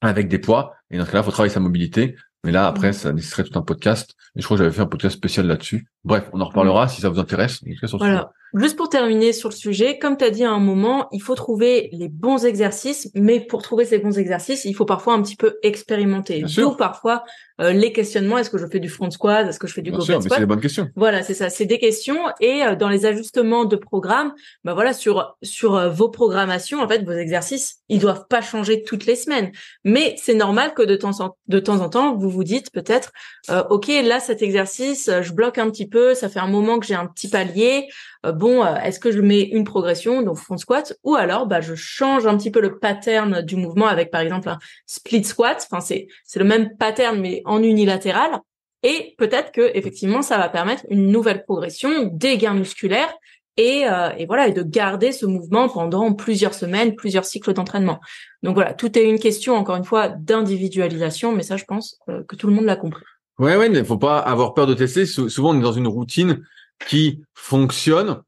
[SPEAKER 1] avec des poids. Et dans ce cas-là, il faut travailler sa mobilité. Mais là, après, ça nécessiterait tout un podcast. Et je crois que j'avais fait un podcast spécial là-dessus. Bref, on en reparlera si ça vous intéresse. Sur.
[SPEAKER 2] Voilà. Juste pour terminer sur le sujet, comme tu as dit à un moment, il faut trouver les bons exercices, mais pour trouver ces bons exercices, il faut parfois un petit peu expérimenter. D'où parfois euh, les questionnements, est-ce que je fais du front squat, est-ce que je fais du
[SPEAKER 1] Bien sûr, mais c'est
[SPEAKER 2] squat
[SPEAKER 1] des bonnes questions.
[SPEAKER 2] Voilà, c'est ça, c'est des questions et euh, dans les ajustements de programme, bah voilà sur sur euh, vos programmations en fait, vos exercices, ils doivent pas changer toutes les semaines. Mais c'est normal que de temps en de temps en temps, vous vous dites peut-être euh, OK, là cet exercice, euh, je bloque un petit peu, ça fait un moment que j'ai un petit palier. Euh, bon, euh, est-ce que je mets une progression donc front squat ou alors bah je change un petit peu le pattern du mouvement avec par exemple un split squat, enfin c'est c'est le même pattern mais en unilatéral. Et peut-être que effectivement, ça va permettre une nouvelle progression, des gains musculaires et, euh, et voilà et de garder ce mouvement pendant plusieurs semaines, plusieurs cycles d'entraînement. Donc voilà, tout est une question encore une fois d'individualisation, mais ça je pense euh, que tout le monde l'a compris.
[SPEAKER 1] Ouais ouais, mais faut pas avoir peur de tester. souvent on est dans une routine qui fonctionne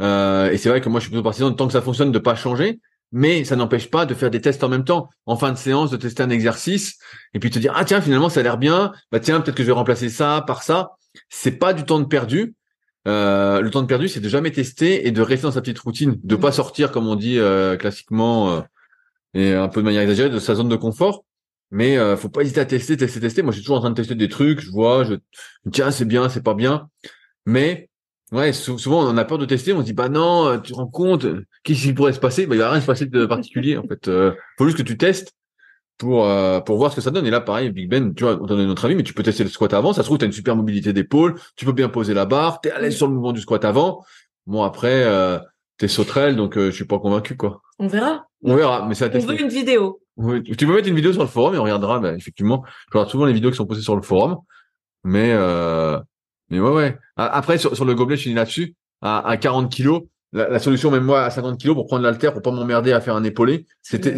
[SPEAKER 1] euh, et c'est vrai que moi je suis plutôt partisan de tant que ça fonctionne de pas changer. Mais ça n'empêche pas de faire des tests en même temps. En fin de séance, de tester un exercice et puis te dire ah tiens finalement ça a l'air bien. Bah tiens peut-être que je vais remplacer ça par ça. C'est pas du temps de perdu euh, le temps de perdu, c'est de jamais tester et de rester dans sa petite routine, de pas sortir comme on dit euh, classiquement euh, et un peu de manière exagérée de sa zone de confort. Mais faut pas hésiter à tester, tester, tester. Moi, je suis toujours en train de tester des trucs. Je vois, je tiens, c'est bien, c'est pas bien. Mais ouais, souvent on a peur de tester. On se dit bah non, tu te rends compte, qu'est-ce qui pourrait se passer? Bah il va rien se passer de particulier en fait. faut juste que tu testes pour euh, pour voir ce que ça donne. Et là, pareil, Big Ben, tu vois, on donne notre avis, mais tu peux tester le squat avant. Ça se trouve, tu as une super mobilité d'épaule, tu peux bien poser la barre, tu es à l'aise sur le mouvement du squat avant. Bon, après, euh, t'es sauterelle, donc euh, je suis pas convaincu, quoi.
[SPEAKER 2] On verra.
[SPEAKER 1] On verra, mais ça
[SPEAKER 2] On veut une vidéo.
[SPEAKER 1] Oui, tu peux mettre une vidéo sur le forum et on regardera. Bah, effectivement, je regarde souvent les vidéos qui sont postées sur le forum, mais euh, mais ouais, ouais. Après, sur, sur le gobelet, je suis là-dessus. À, à 40 kilos, la, solution même moi à 50 kilos pour prendre l'alter pour pas m'emmerder à faire un épaulé c'était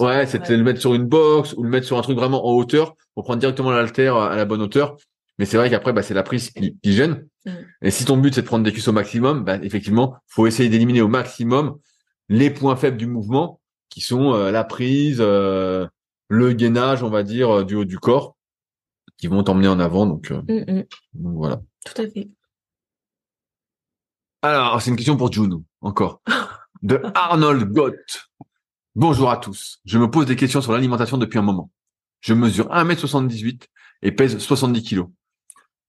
[SPEAKER 1] ouais c'était le mettre sur une box ou le mettre sur un truc vraiment en hauteur pour prendre directement l'alter à la bonne hauteur mais c'est vrai qu'après bah, c'est la prise qui, gêne mm. et si ton but c'est de prendre des cuisses au maximum bah, effectivement faut essayer d'éliminer au maximum les points faibles du mouvement qui sont euh, la prise euh, le gainage on va dire euh, du haut du corps qui vont t'emmener en avant donc, mm, mm. donc voilà
[SPEAKER 2] tout à fait
[SPEAKER 1] alors, c'est une question pour Juno, encore. De Arnold Gott. Bonjour à tous. Je me pose des questions sur l'alimentation depuis un moment. Je mesure 1m78 et pèse 70 kg.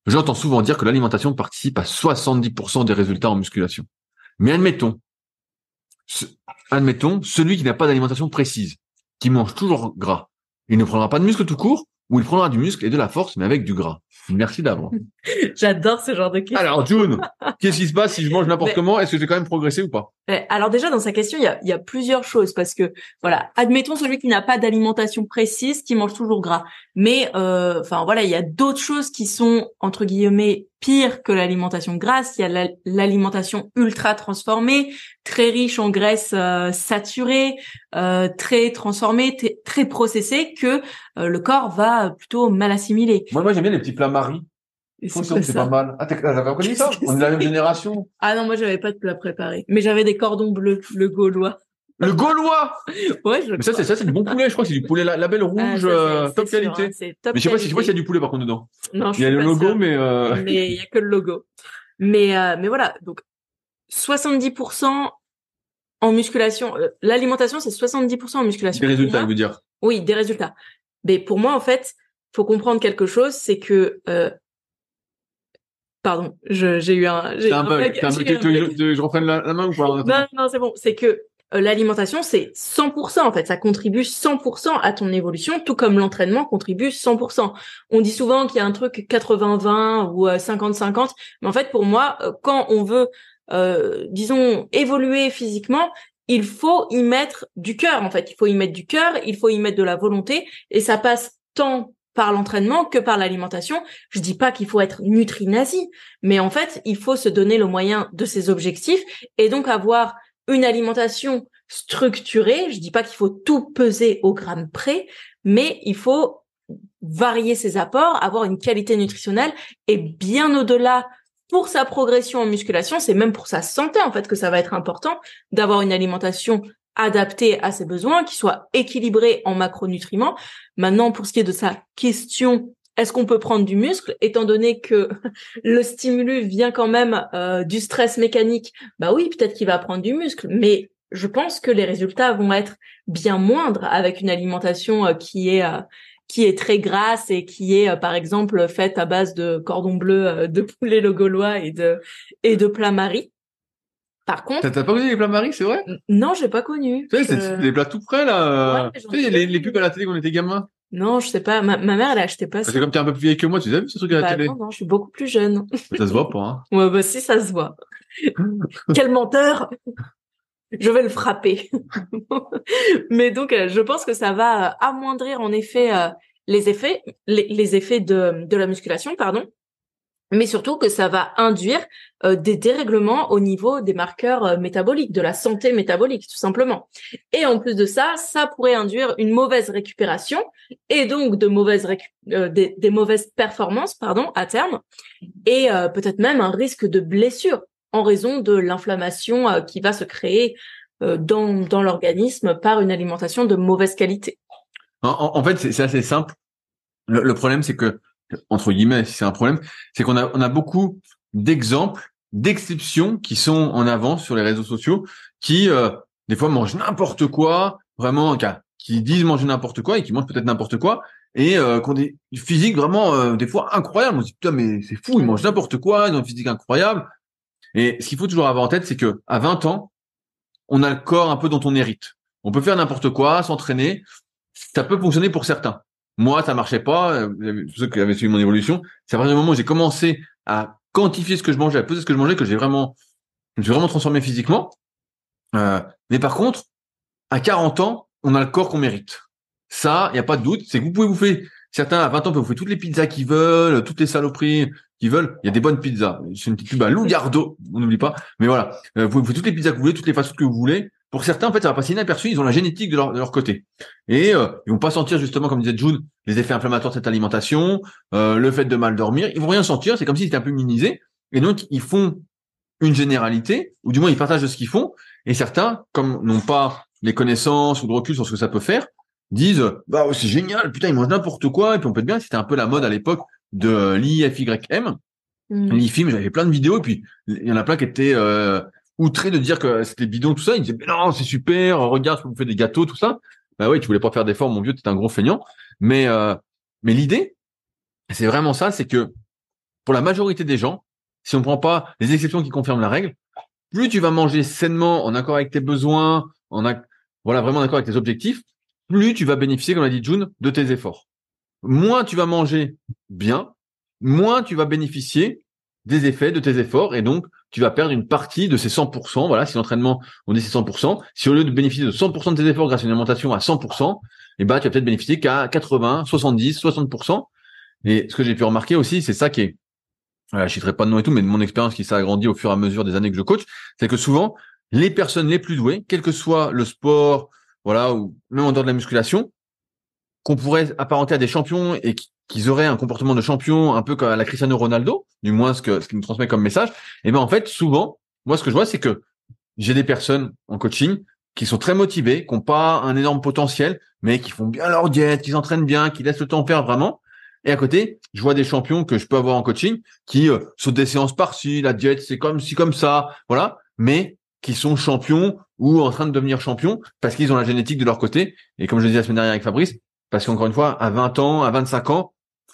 [SPEAKER 1] J'entends souvent dire que l'alimentation participe à 70% des résultats en musculation. Mais admettons, admettons, celui qui n'a pas d'alimentation précise, qui mange toujours gras, il ne prendra pas de muscle tout court ou il prendra du muscle et de la force, mais avec du gras. Merci d'avance.
[SPEAKER 2] J'adore ce genre de questions.
[SPEAKER 1] Alors, June, qu'est-ce qui se passe si je mange n'importe comment? Est-ce que j'ai quand même progressé ou pas?
[SPEAKER 2] Alors déjà, dans sa question, il y a, y a plusieurs choses parce que, voilà, admettons celui qui n'a pas d'alimentation précise, qui mange toujours gras. Mais, euh, enfin voilà, il y a d'autres choses qui sont, entre guillemets, pire que l'alimentation grasse. Il y a l'alimentation ultra transformée, très riche en graisses euh, saturées, euh, très transformée, très processée, que euh, le corps va plutôt mal assimiler.
[SPEAKER 1] Moi, moi j'aime bien les petits plats maris. C'est pas mal. Ah, t'avais reconnu ça? On est de la même génération.
[SPEAKER 2] Ah non, moi j'avais pas de plat préparé, mais j'avais des cordons bleus, le gaulois.
[SPEAKER 1] Le gaulois?
[SPEAKER 2] Ouais, je
[SPEAKER 1] Mais ça, c'est ça, c'est du bon poulet, je crois, c'est du poulet la, label ah, rouge, euh, top qualité. Hein, top mais je sais pas si, je sais pas s'il y a du poulet par contre dedans.
[SPEAKER 2] Non,
[SPEAKER 1] je Il y a le logo, mais euh...
[SPEAKER 2] Mais il y a que le logo. Mais, euh, mais voilà. Donc, 70% en musculation. Euh, l'alimentation, c'est 70% en musculation.
[SPEAKER 1] Des résultats, je veux dire.
[SPEAKER 2] Oui, des résultats. Mais pour moi, en fait, faut comprendre quelque chose, c'est que, euh, Pardon, j'ai eu un.
[SPEAKER 1] J'ai un bug. Je reprenne la, main ou pas
[SPEAKER 2] Non, non, c'est bon. C'est que euh, l'alimentation, c'est 100% en fait. Ça contribue 100% à ton évolution, tout comme l'entraînement contribue 100%. On dit souvent qu'il y a un truc 80-20 ou 50-50, euh, mais en fait, pour moi, quand on veut, disons, évoluer physiquement, il faut y mettre du cœur. En fait, il faut y mettre du cœur, il faut y mettre de la volonté, et ça passe tant par l'entraînement que par l'alimentation. Je dis pas qu'il faut être nutri-nazi, mais en fait, il faut se donner le moyen de ses objectifs et donc avoir une alimentation structurée. Je dis pas qu'il faut tout peser au gramme près, mais il faut varier ses apports, avoir une qualité nutritionnelle et bien au-delà pour sa progression en musculation, c'est même pour sa santé en fait que ça va être important d'avoir une alimentation adaptée à ses besoins, qui soit équilibrée en macronutriments. Maintenant, pour ce qui est de sa question est-ce qu'on peut prendre du muscle? Étant donné que le stimulus vient quand même euh, du stress mécanique Bah oui, peut-être qu'il va prendre du muscle, mais je pense que les résultats vont être bien moindres avec une alimentation euh, qui est euh, qui est très grasse et qui est par exemple faite à base de cordon bleu, de poulet le gaulois et de et de plats maris. Par contre,
[SPEAKER 1] t'as pas connu les plats maris, c'est vrai?
[SPEAKER 2] Non, j'ai pas connu.
[SPEAKER 1] Tu sais, c'est des plats tout frais là. tu sais, les, les pubs à la télé quand on était gamin.
[SPEAKER 2] Non, je sais pas. Ma, ma mère, elle achetait pas.
[SPEAKER 1] Parce que comme t'es un peu plus vieille que moi, tu as vu ce truc à la bah, télé?
[SPEAKER 2] Non, non, je suis beaucoup plus jeune.
[SPEAKER 1] Ça se voit pas. Hein.
[SPEAKER 2] Ouais, bah si, ça se voit. Quel menteur Je vais le frapper. Mais donc, euh, je pense que ça va euh, amoindrir en effet euh, les effets, les, effets de, la musculation, pardon. mais surtout que ça va induire des dérèglements au niveau des marqueurs métaboliques, de la santé métabolique tout simplement. Et en plus de ça, ça pourrait induire une mauvaise récupération et donc de mauvaises des, des, mauvaises performances pardon à terme et peut-être même un risque de blessure en raison de l'inflammation qui va se créer dans, dans l'organisme par une alimentation de mauvaise qualité.
[SPEAKER 1] En, fait, c'est assez simple. Le, problème, c'est que entre guillemets, c'est un problème, c'est qu'on a, on a beaucoup d'exemples, d'exceptions qui sont en avant sur les réseaux sociaux, qui euh, des fois mangent n'importe quoi, vraiment, qui disent manger n'importe quoi et qui mangent peut-être n'importe quoi, et euh, qui ont des physiques vraiment euh, des fois incroyables. On se dit putain mais c'est fou, ils mangent n'importe quoi, ils ont une physique incroyable. Et ce qu'il faut toujours avoir en tête, c'est que à 20 ans, on a le corps un peu dont on hérite. On peut faire n'importe quoi, s'entraîner, ça peut fonctionner pour certains. Moi, ça marchait pas. Euh, ceux qui avaient suivi mon évolution, c'est à partir du moment où j'ai commencé à quantifier ce que je mangeais, à peser ce que je mangeais, que j'ai vraiment, je suis vraiment transformé physiquement. Euh, mais par contre, à 40 ans, on a le corps qu'on mérite. Ça, il n'y a pas de doute. C'est que vous pouvez bouffer. Certains à 20 ans peuvent bouffer toutes les pizzas qu'ils veulent, toutes les saloperies qu'ils veulent. Il y a des bonnes pizzas. C'est une petite pub à on n'oublie pas. Mais voilà, euh, vous pouvez toutes les pizzas que vous voulez, toutes les façons que vous voulez. Pour certains, en fait, ça va passer inaperçu. Ils ont la génétique de leur, de leur côté. Et euh, ils vont pas sentir, justement, comme disait June, les effets inflammatoires de cette alimentation, euh, le fait de mal dormir. Ils vont rien sentir. C'est comme s'ils étaient un peu minimisés. Et donc, ils font une généralité, ou du moins, ils partagent de ce qu'ils font. Et certains, comme n'ont pas les connaissances ou de recul sur ce que ça peut faire, disent, bah, c'est génial, putain, ils mangent n'importe quoi. Et puis, on peut être bien. C'était un peu la mode à l'époque de l'IFYM. Mmh. L'IFIM, j'avais plein de vidéos, et puis il y en a plein qui étaient euh, outré de dire que c'était bidon tout ça. Il disait mais non c'est super, regarde vous faites des gâteaux tout ça. Bah oui tu voulais pas faire d'efforts mon vieux, t'es un gros feignant. Mais euh, mais l'idée c'est vraiment ça, c'est que pour la majorité des gens, si on prend pas les exceptions qui confirment la règle, plus tu vas manger sainement, en accord avec tes besoins, en voilà vraiment en accord avec tes objectifs, plus tu vas bénéficier, comme l'a dit June, de tes efforts. Moins tu vas manger bien, moins tu vas bénéficier des effets de tes efforts et donc tu vas perdre une partie de ces 100%. Voilà, si l'entraînement, on dit c'est 100%, si au lieu de bénéficier de 100% de tes efforts grâce à une alimentation à 100%, eh ben, tu vas peut-être bénéficier qu'à 80, 70, 60%. Et ce que j'ai pu remarquer aussi, c'est ça qui est, je citerai pas de nom et tout, mais de mon expérience qui s'est agrandie au fur et à mesure des années que je coach, c'est que souvent, les personnes les plus douées, quel que soit le sport, voilà, ou même en dehors de la musculation, qu'on pourrait apparenter à des champions et qui, qu'ils auraient un comportement de champion un peu comme à la Cristiano Ronaldo, du moins ce que ce qu'il nous transmet comme message, et eh ben en fait souvent, moi ce que je vois c'est que j'ai des personnes en coaching qui sont très motivées, qui n'ont pas un énorme potentiel, mais qui font bien leur diète, qui s'entraînent bien, qui laissent le temps faire vraiment. Et à côté, je vois des champions que je peux avoir en coaching qui euh, sautent des séances par-ci, la diète c'est comme ci comme ça, voilà, mais qui sont champions ou en train de devenir champions parce qu'ils ont la génétique de leur côté. Et comme je disais la semaine dernière avec Fabrice, parce qu'encore une fois, à 20 ans, à 25 ans,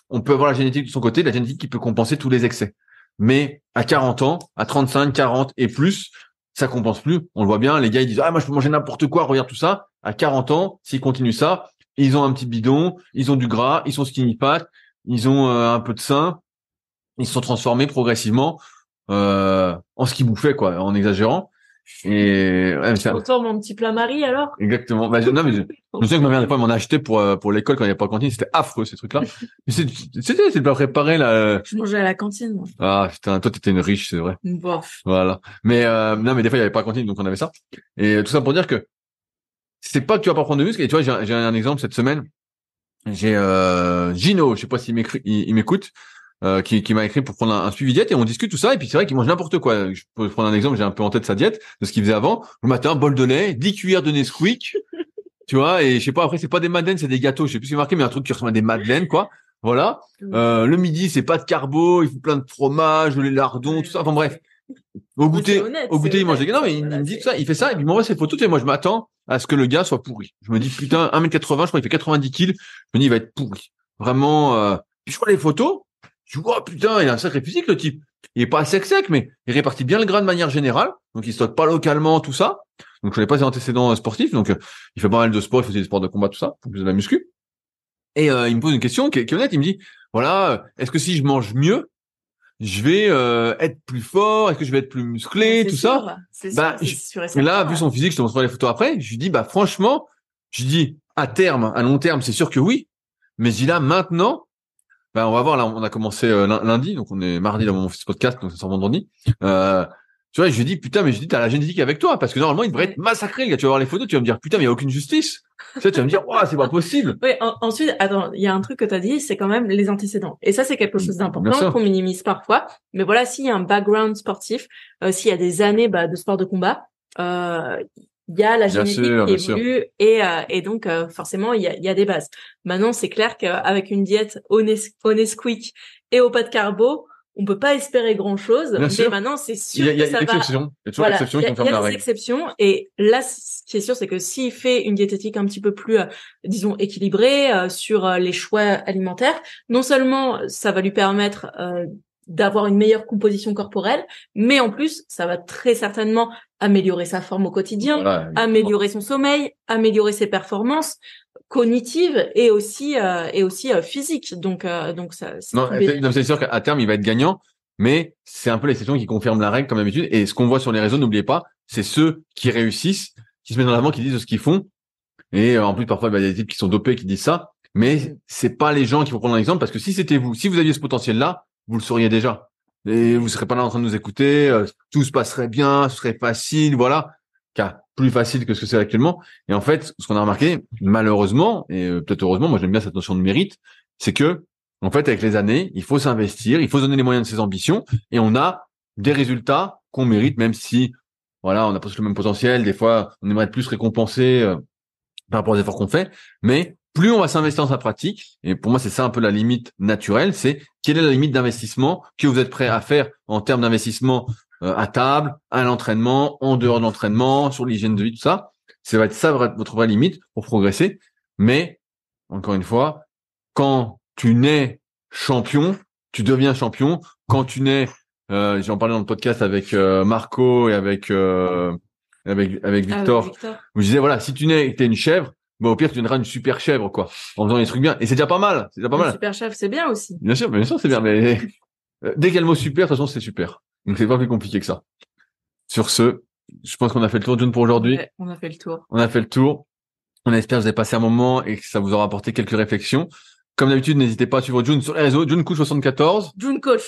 [SPEAKER 1] on peut avoir la génétique de son côté, la génétique qui peut compenser tous les excès. Mais à 40 ans, à 35, 40 et plus, ça compense plus. On le voit bien, les gars ils disent ah moi je peux manger n'importe quoi, regarde tout ça. À 40 ans, s'ils continuent ça, ils ont un petit bidon, ils ont du gras, ils sont skinny fat, ils ont euh, un peu de sein, ils se sont transformés progressivement euh, en ce qu'ils bouffaient quoi, en exagérant. Et
[SPEAKER 2] ouais, ça... Autant mon petit plat Marie alors?
[SPEAKER 1] Exactement. Bah, non mais je, je sais que ma mère des fois m'en a acheté pour euh, pour l'école quand il n'y avait pas de cantine. C'était affreux ces trucs-là. C'était c'est plat préparé là. Euh.
[SPEAKER 2] Je mangeais à la cantine. Moi.
[SPEAKER 1] Ah putain, toi t'étais une riche, c'est vrai.
[SPEAKER 2] Bof.
[SPEAKER 1] Voilà. Mais euh, non mais des fois il n'y avait pas de cantine donc on avait ça. Et tout ça pour dire que c'est pas que tu vas pas prendre de muscle. Et tu vois j'ai un exemple cette semaine. J'ai euh, Gino, je sais pas s'il m'écoute. Euh, qui, qui m'a écrit pour prendre un, suivi diète et on discute tout ça et puis c'est vrai qu'il mange n'importe quoi. Je peux prendre un exemple, j'ai un peu en tête sa diète de ce qu'il faisait avant. Le matin, bol de lait, 10 cuillères de Nesquik, tu vois, et je sais pas, après c'est pas des madeleines, c'est des gâteaux, je sais plus ce qui est marqué, mais un truc qui ressemble à des madeleines, quoi. Voilà. Euh, le midi, c'est pas de carbo, il faut plein de fromage, les lardons, tout ça. Enfin bref. Au goûter, au goûter, il mange des Non, mais il, me dit tout ça, il fait ça, et puis il m'envoie ses photos, et moi je m'attends à ce que le gars soit pourri. Je me dis, putain, 1m80, je crois qu'il fait 90 kills. Je me dis, il va être pourri. Vraiment, euh... Puis je vois les photos, tu vois, putain, il a un sacré physique, le type. Il est pas sec sec, mais il répartit bien le gras de manière générale. Donc, il stocke pas localement, tout ça. Donc, je connais pas ses antécédents euh, sportifs. Donc, euh, il fait pas mal de sport, il fait des sports de combat, tout ça, plus de la muscu. Et euh, il me pose une question qui est, honnête. Il me dit, voilà, est-ce que si je mange mieux, je vais être plus fort? Est-ce que je vais être plus musclé? Tout ça? Bah, sûr, là, vu son physique, je te montrerai les photos après. Je lui dis, bah franchement, je dis à terme, à long terme, c'est sûr que oui. Mais il a maintenant, Ben, on va voir, là, on a commencé euh, lun- lundi, donc on est mardi dans mon fils podcast, donc ça sort vendredi. Euh, tu vois, je lui dis, putain, mais je lui dis, t'as la génétique avec toi, parce que normalement, il devrait être massacré, le gars. Tu vas voir les photos, tu vas me dire, putain, mais il y a aucune justice. tu sais, tu vas me dire, waouh, c'est pas possible.
[SPEAKER 2] Oui, en- ensuite, attends, il y a un truc que tu as dit, c'est quand même les antécédents. Et ça, c'est quelque chose d'important qu'on minimise parfois. Mais voilà, s'il y a un background sportif, euh, s'il y a des années bah, de sport de combat, euh, il y a la génétique
[SPEAKER 1] sûr,
[SPEAKER 2] qui évolue et, euh, et donc euh, forcément, il y a, y a des bases. Maintenant, c'est clair qu'avec une diète au Nes- au Nesquik et au pas de carbo, on peut pas espérer grand-chose.
[SPEAKER 1] Bien
[SPEAKER 2] mais
[SPEAKER 1] sûr.
[SPEAKER 2] maintenant, c'est sûr
[SPEAKER 1] il y a
[SPEAKER 2] que ça va
[SPEAKER 1] exception. Il y a toujours
[SPEAKER 2] voilà,
[SPEAKER 1] l'exception
[SPEAKER 2] il y
[SPEAKER 1] qui confirme
[SPEAKER 2] il y a
[SPEAKER 1] la
[SPEAKER 2] des
[SPEAKER 1] règle.
[SPEAKER 2] exceptions et là, ce qui est sûr, c'est que s'il fait une diététique un petit peu plus, euh, disons, équilibrée euh, sur euh, les choix alimentaires, non seulement ça va lui permettre euh, d'avoir une meilleure composition corporelle, mais en plus, ça va très certainement améliorer sa forme au quotidien,
[SPEAKER 1] Voilà.
[SPEAKER 2] améliorer son sommeil, améliorer ses performances cognitives et aussi euh, et aussi euh, physiques. Donc euh, donc ça. c'est
[SPEAKER 1] sûr qu'à terme, il va être gagnant, mais c'est un peu l'exception qui confirme la règle comme d'habitude. Et ce qu'on voit sur les réseaux, n'oubliez pas, c'est ceux qui réussissent, qui se mettent en avant, qui disent ce qu'ils font. Et euh, en plus, parfois, bah, il y a des types qui sont dopés qui disent ça. Mais c'est pas les gens qui vont prendre l'exemple parce que si c'était vous, si vous aviez ce potentiel-là, vous le sauriez déjà. Et vous serez pas là en train de nous écouter, euh, tout se passerait bien, ce serait facile, voilà. Plus facile que ce que c'est actuellement. Et en fait, ce qu'on a remarqué, malheureusement, et euh, peut-être heureusement, moi j'aime bien cette notion de mérite, c'est que en fait, avec les années, il faut s'investir, il faut donner les moyens de ses ambitions, et on a des résultats qu'on mérite, même si, voilà, on pas tous le même potentiel. Des fois, on aimerait être plus récompensé euh, par rapport aux efforts qu'on fait, mais plus on va s'investir dans sa pratique, et pour moi, c'est ça un peu la limite naturelle, c'est quelle est la limite d'investissement que vous êtes prêt à faire en termes d'investissement euh, à table, à l'entraînement, en dehors de l'entraînement, sur l'hygiène de vie, tout ça. Ça va être ça votre vraie limite pour progresser. Mais encore une fois, quand tu nais champion, tu deviens champion. Quand tu nais, euh, j'en parlais dans le podcast avec euh, Marco et avec euh, avec avec
[SPEAKER 2] Ah,
[SPEAKER 1] Victor. Où je disais voilà, si tu nais et que t'es une chèvre, bah au pire tu deviendras une super chèvre quoi, en faisant des trucs bien. Et c'est déjà pas mal, c'est déjà pas mal.
[SPEAKER 2] super chef, c'est bien aussi.
[SPEAKER 1] Bien sûr, bien sûr c'est bien, mais euh, dès qu'il y a le mot super, de toute façon c'est super. Donc c'est pas plus compliqué que ça. Sur ce, je pense qu'on a fait le tour d'une pour aujourd'hui.
[SPEAKER 2] Ouais, on a fait le tour.
[SPEAKER 1] On a fait le tour. On espère que vous avez passé un moment et que ça vous aura apporté quelques réflexions. Comme d'habitude, n'hésitez pas à suivre June sur les réseaux. June Coach 74.
[SPEAKER 2] June Coach.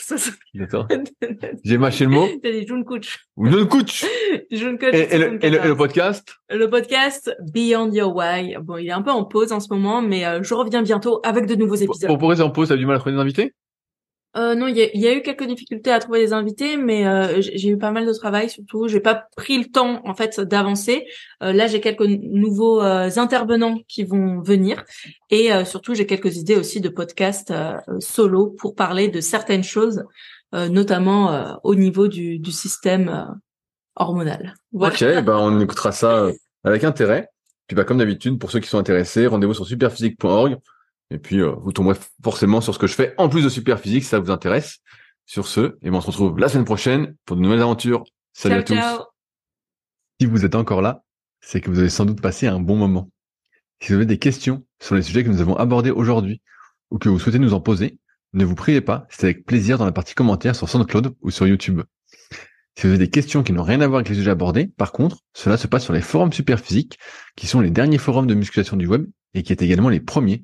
[SPEAKER 1] J'ai mâché le mot.
[SPEAKER 2] T'as dit June Coach.
[SPEAKER 1] June Coach.
[SPEAKER 2] June Coach.
[SPEAKER 1] Et, et le, et, le, et le
[SPEAKER 2] 74.
[SPEAKER 1] podcast.
[SPEAKER 2] Le podcast Beyond Your Why. Bon, il est un peu en pause en ce moment, mais euh, je reviens bientôt avec de nouveaux épisodes.
[SPEAKER 1] pour, pour rester en pause, t'as du mal à trouver des invités?
[SPEAKER 2] Euh, non, il y y a eu quelques difficultés à trouver des invités, mais euh, j'ai eu pas mal de travail surtout. J'ai pas pris le temps en fait d'avancer. Euh, là, j'ai quelques nouveaux euh, intervenants qui vont venir, et euh, surtout j'ai quelques idées aussi de podcasts euh, solo pour parler de certaines choses, notamment au niveau du, du système hormonal. Voilà.
[SPEAKER 1] Ok, ben on écoutera ça avec intérêt. Puis bah comme d'habitude, pour ceux qui sont intéressés, rendez-vous sur superphysique.org. Et puis euh, vous tomberez forcément sur ce que je fais en plus de Superphysique, si ça vous intéresse. Sur ce, et ben on se retrouve la semaine prochaine pour de nouvelles aventures. Salut
[SPEAKER 2] ciao,
[SPEAKER 1] à tous.
[SPEAKER 2] ciao.
[SPEAKER 1] Si vous êtes encore là, c'est que vous avez sans doute passé un bon moment. Si vous avez des questions sur les sujets que nous avons abordés aujourd'hui ou que vous souhaitez nous en poser, ne vous privez pas, c'est avec plaisir dans la partie commentaires sur SoundCloud ou sur YouTube. Si vous avez des questions qui n'ont rien à voir avec les sujets abordés, par contre, cela se passe sur les forums Superphysique, qui sont les derniers forums de musculation du web et qui est également les premiers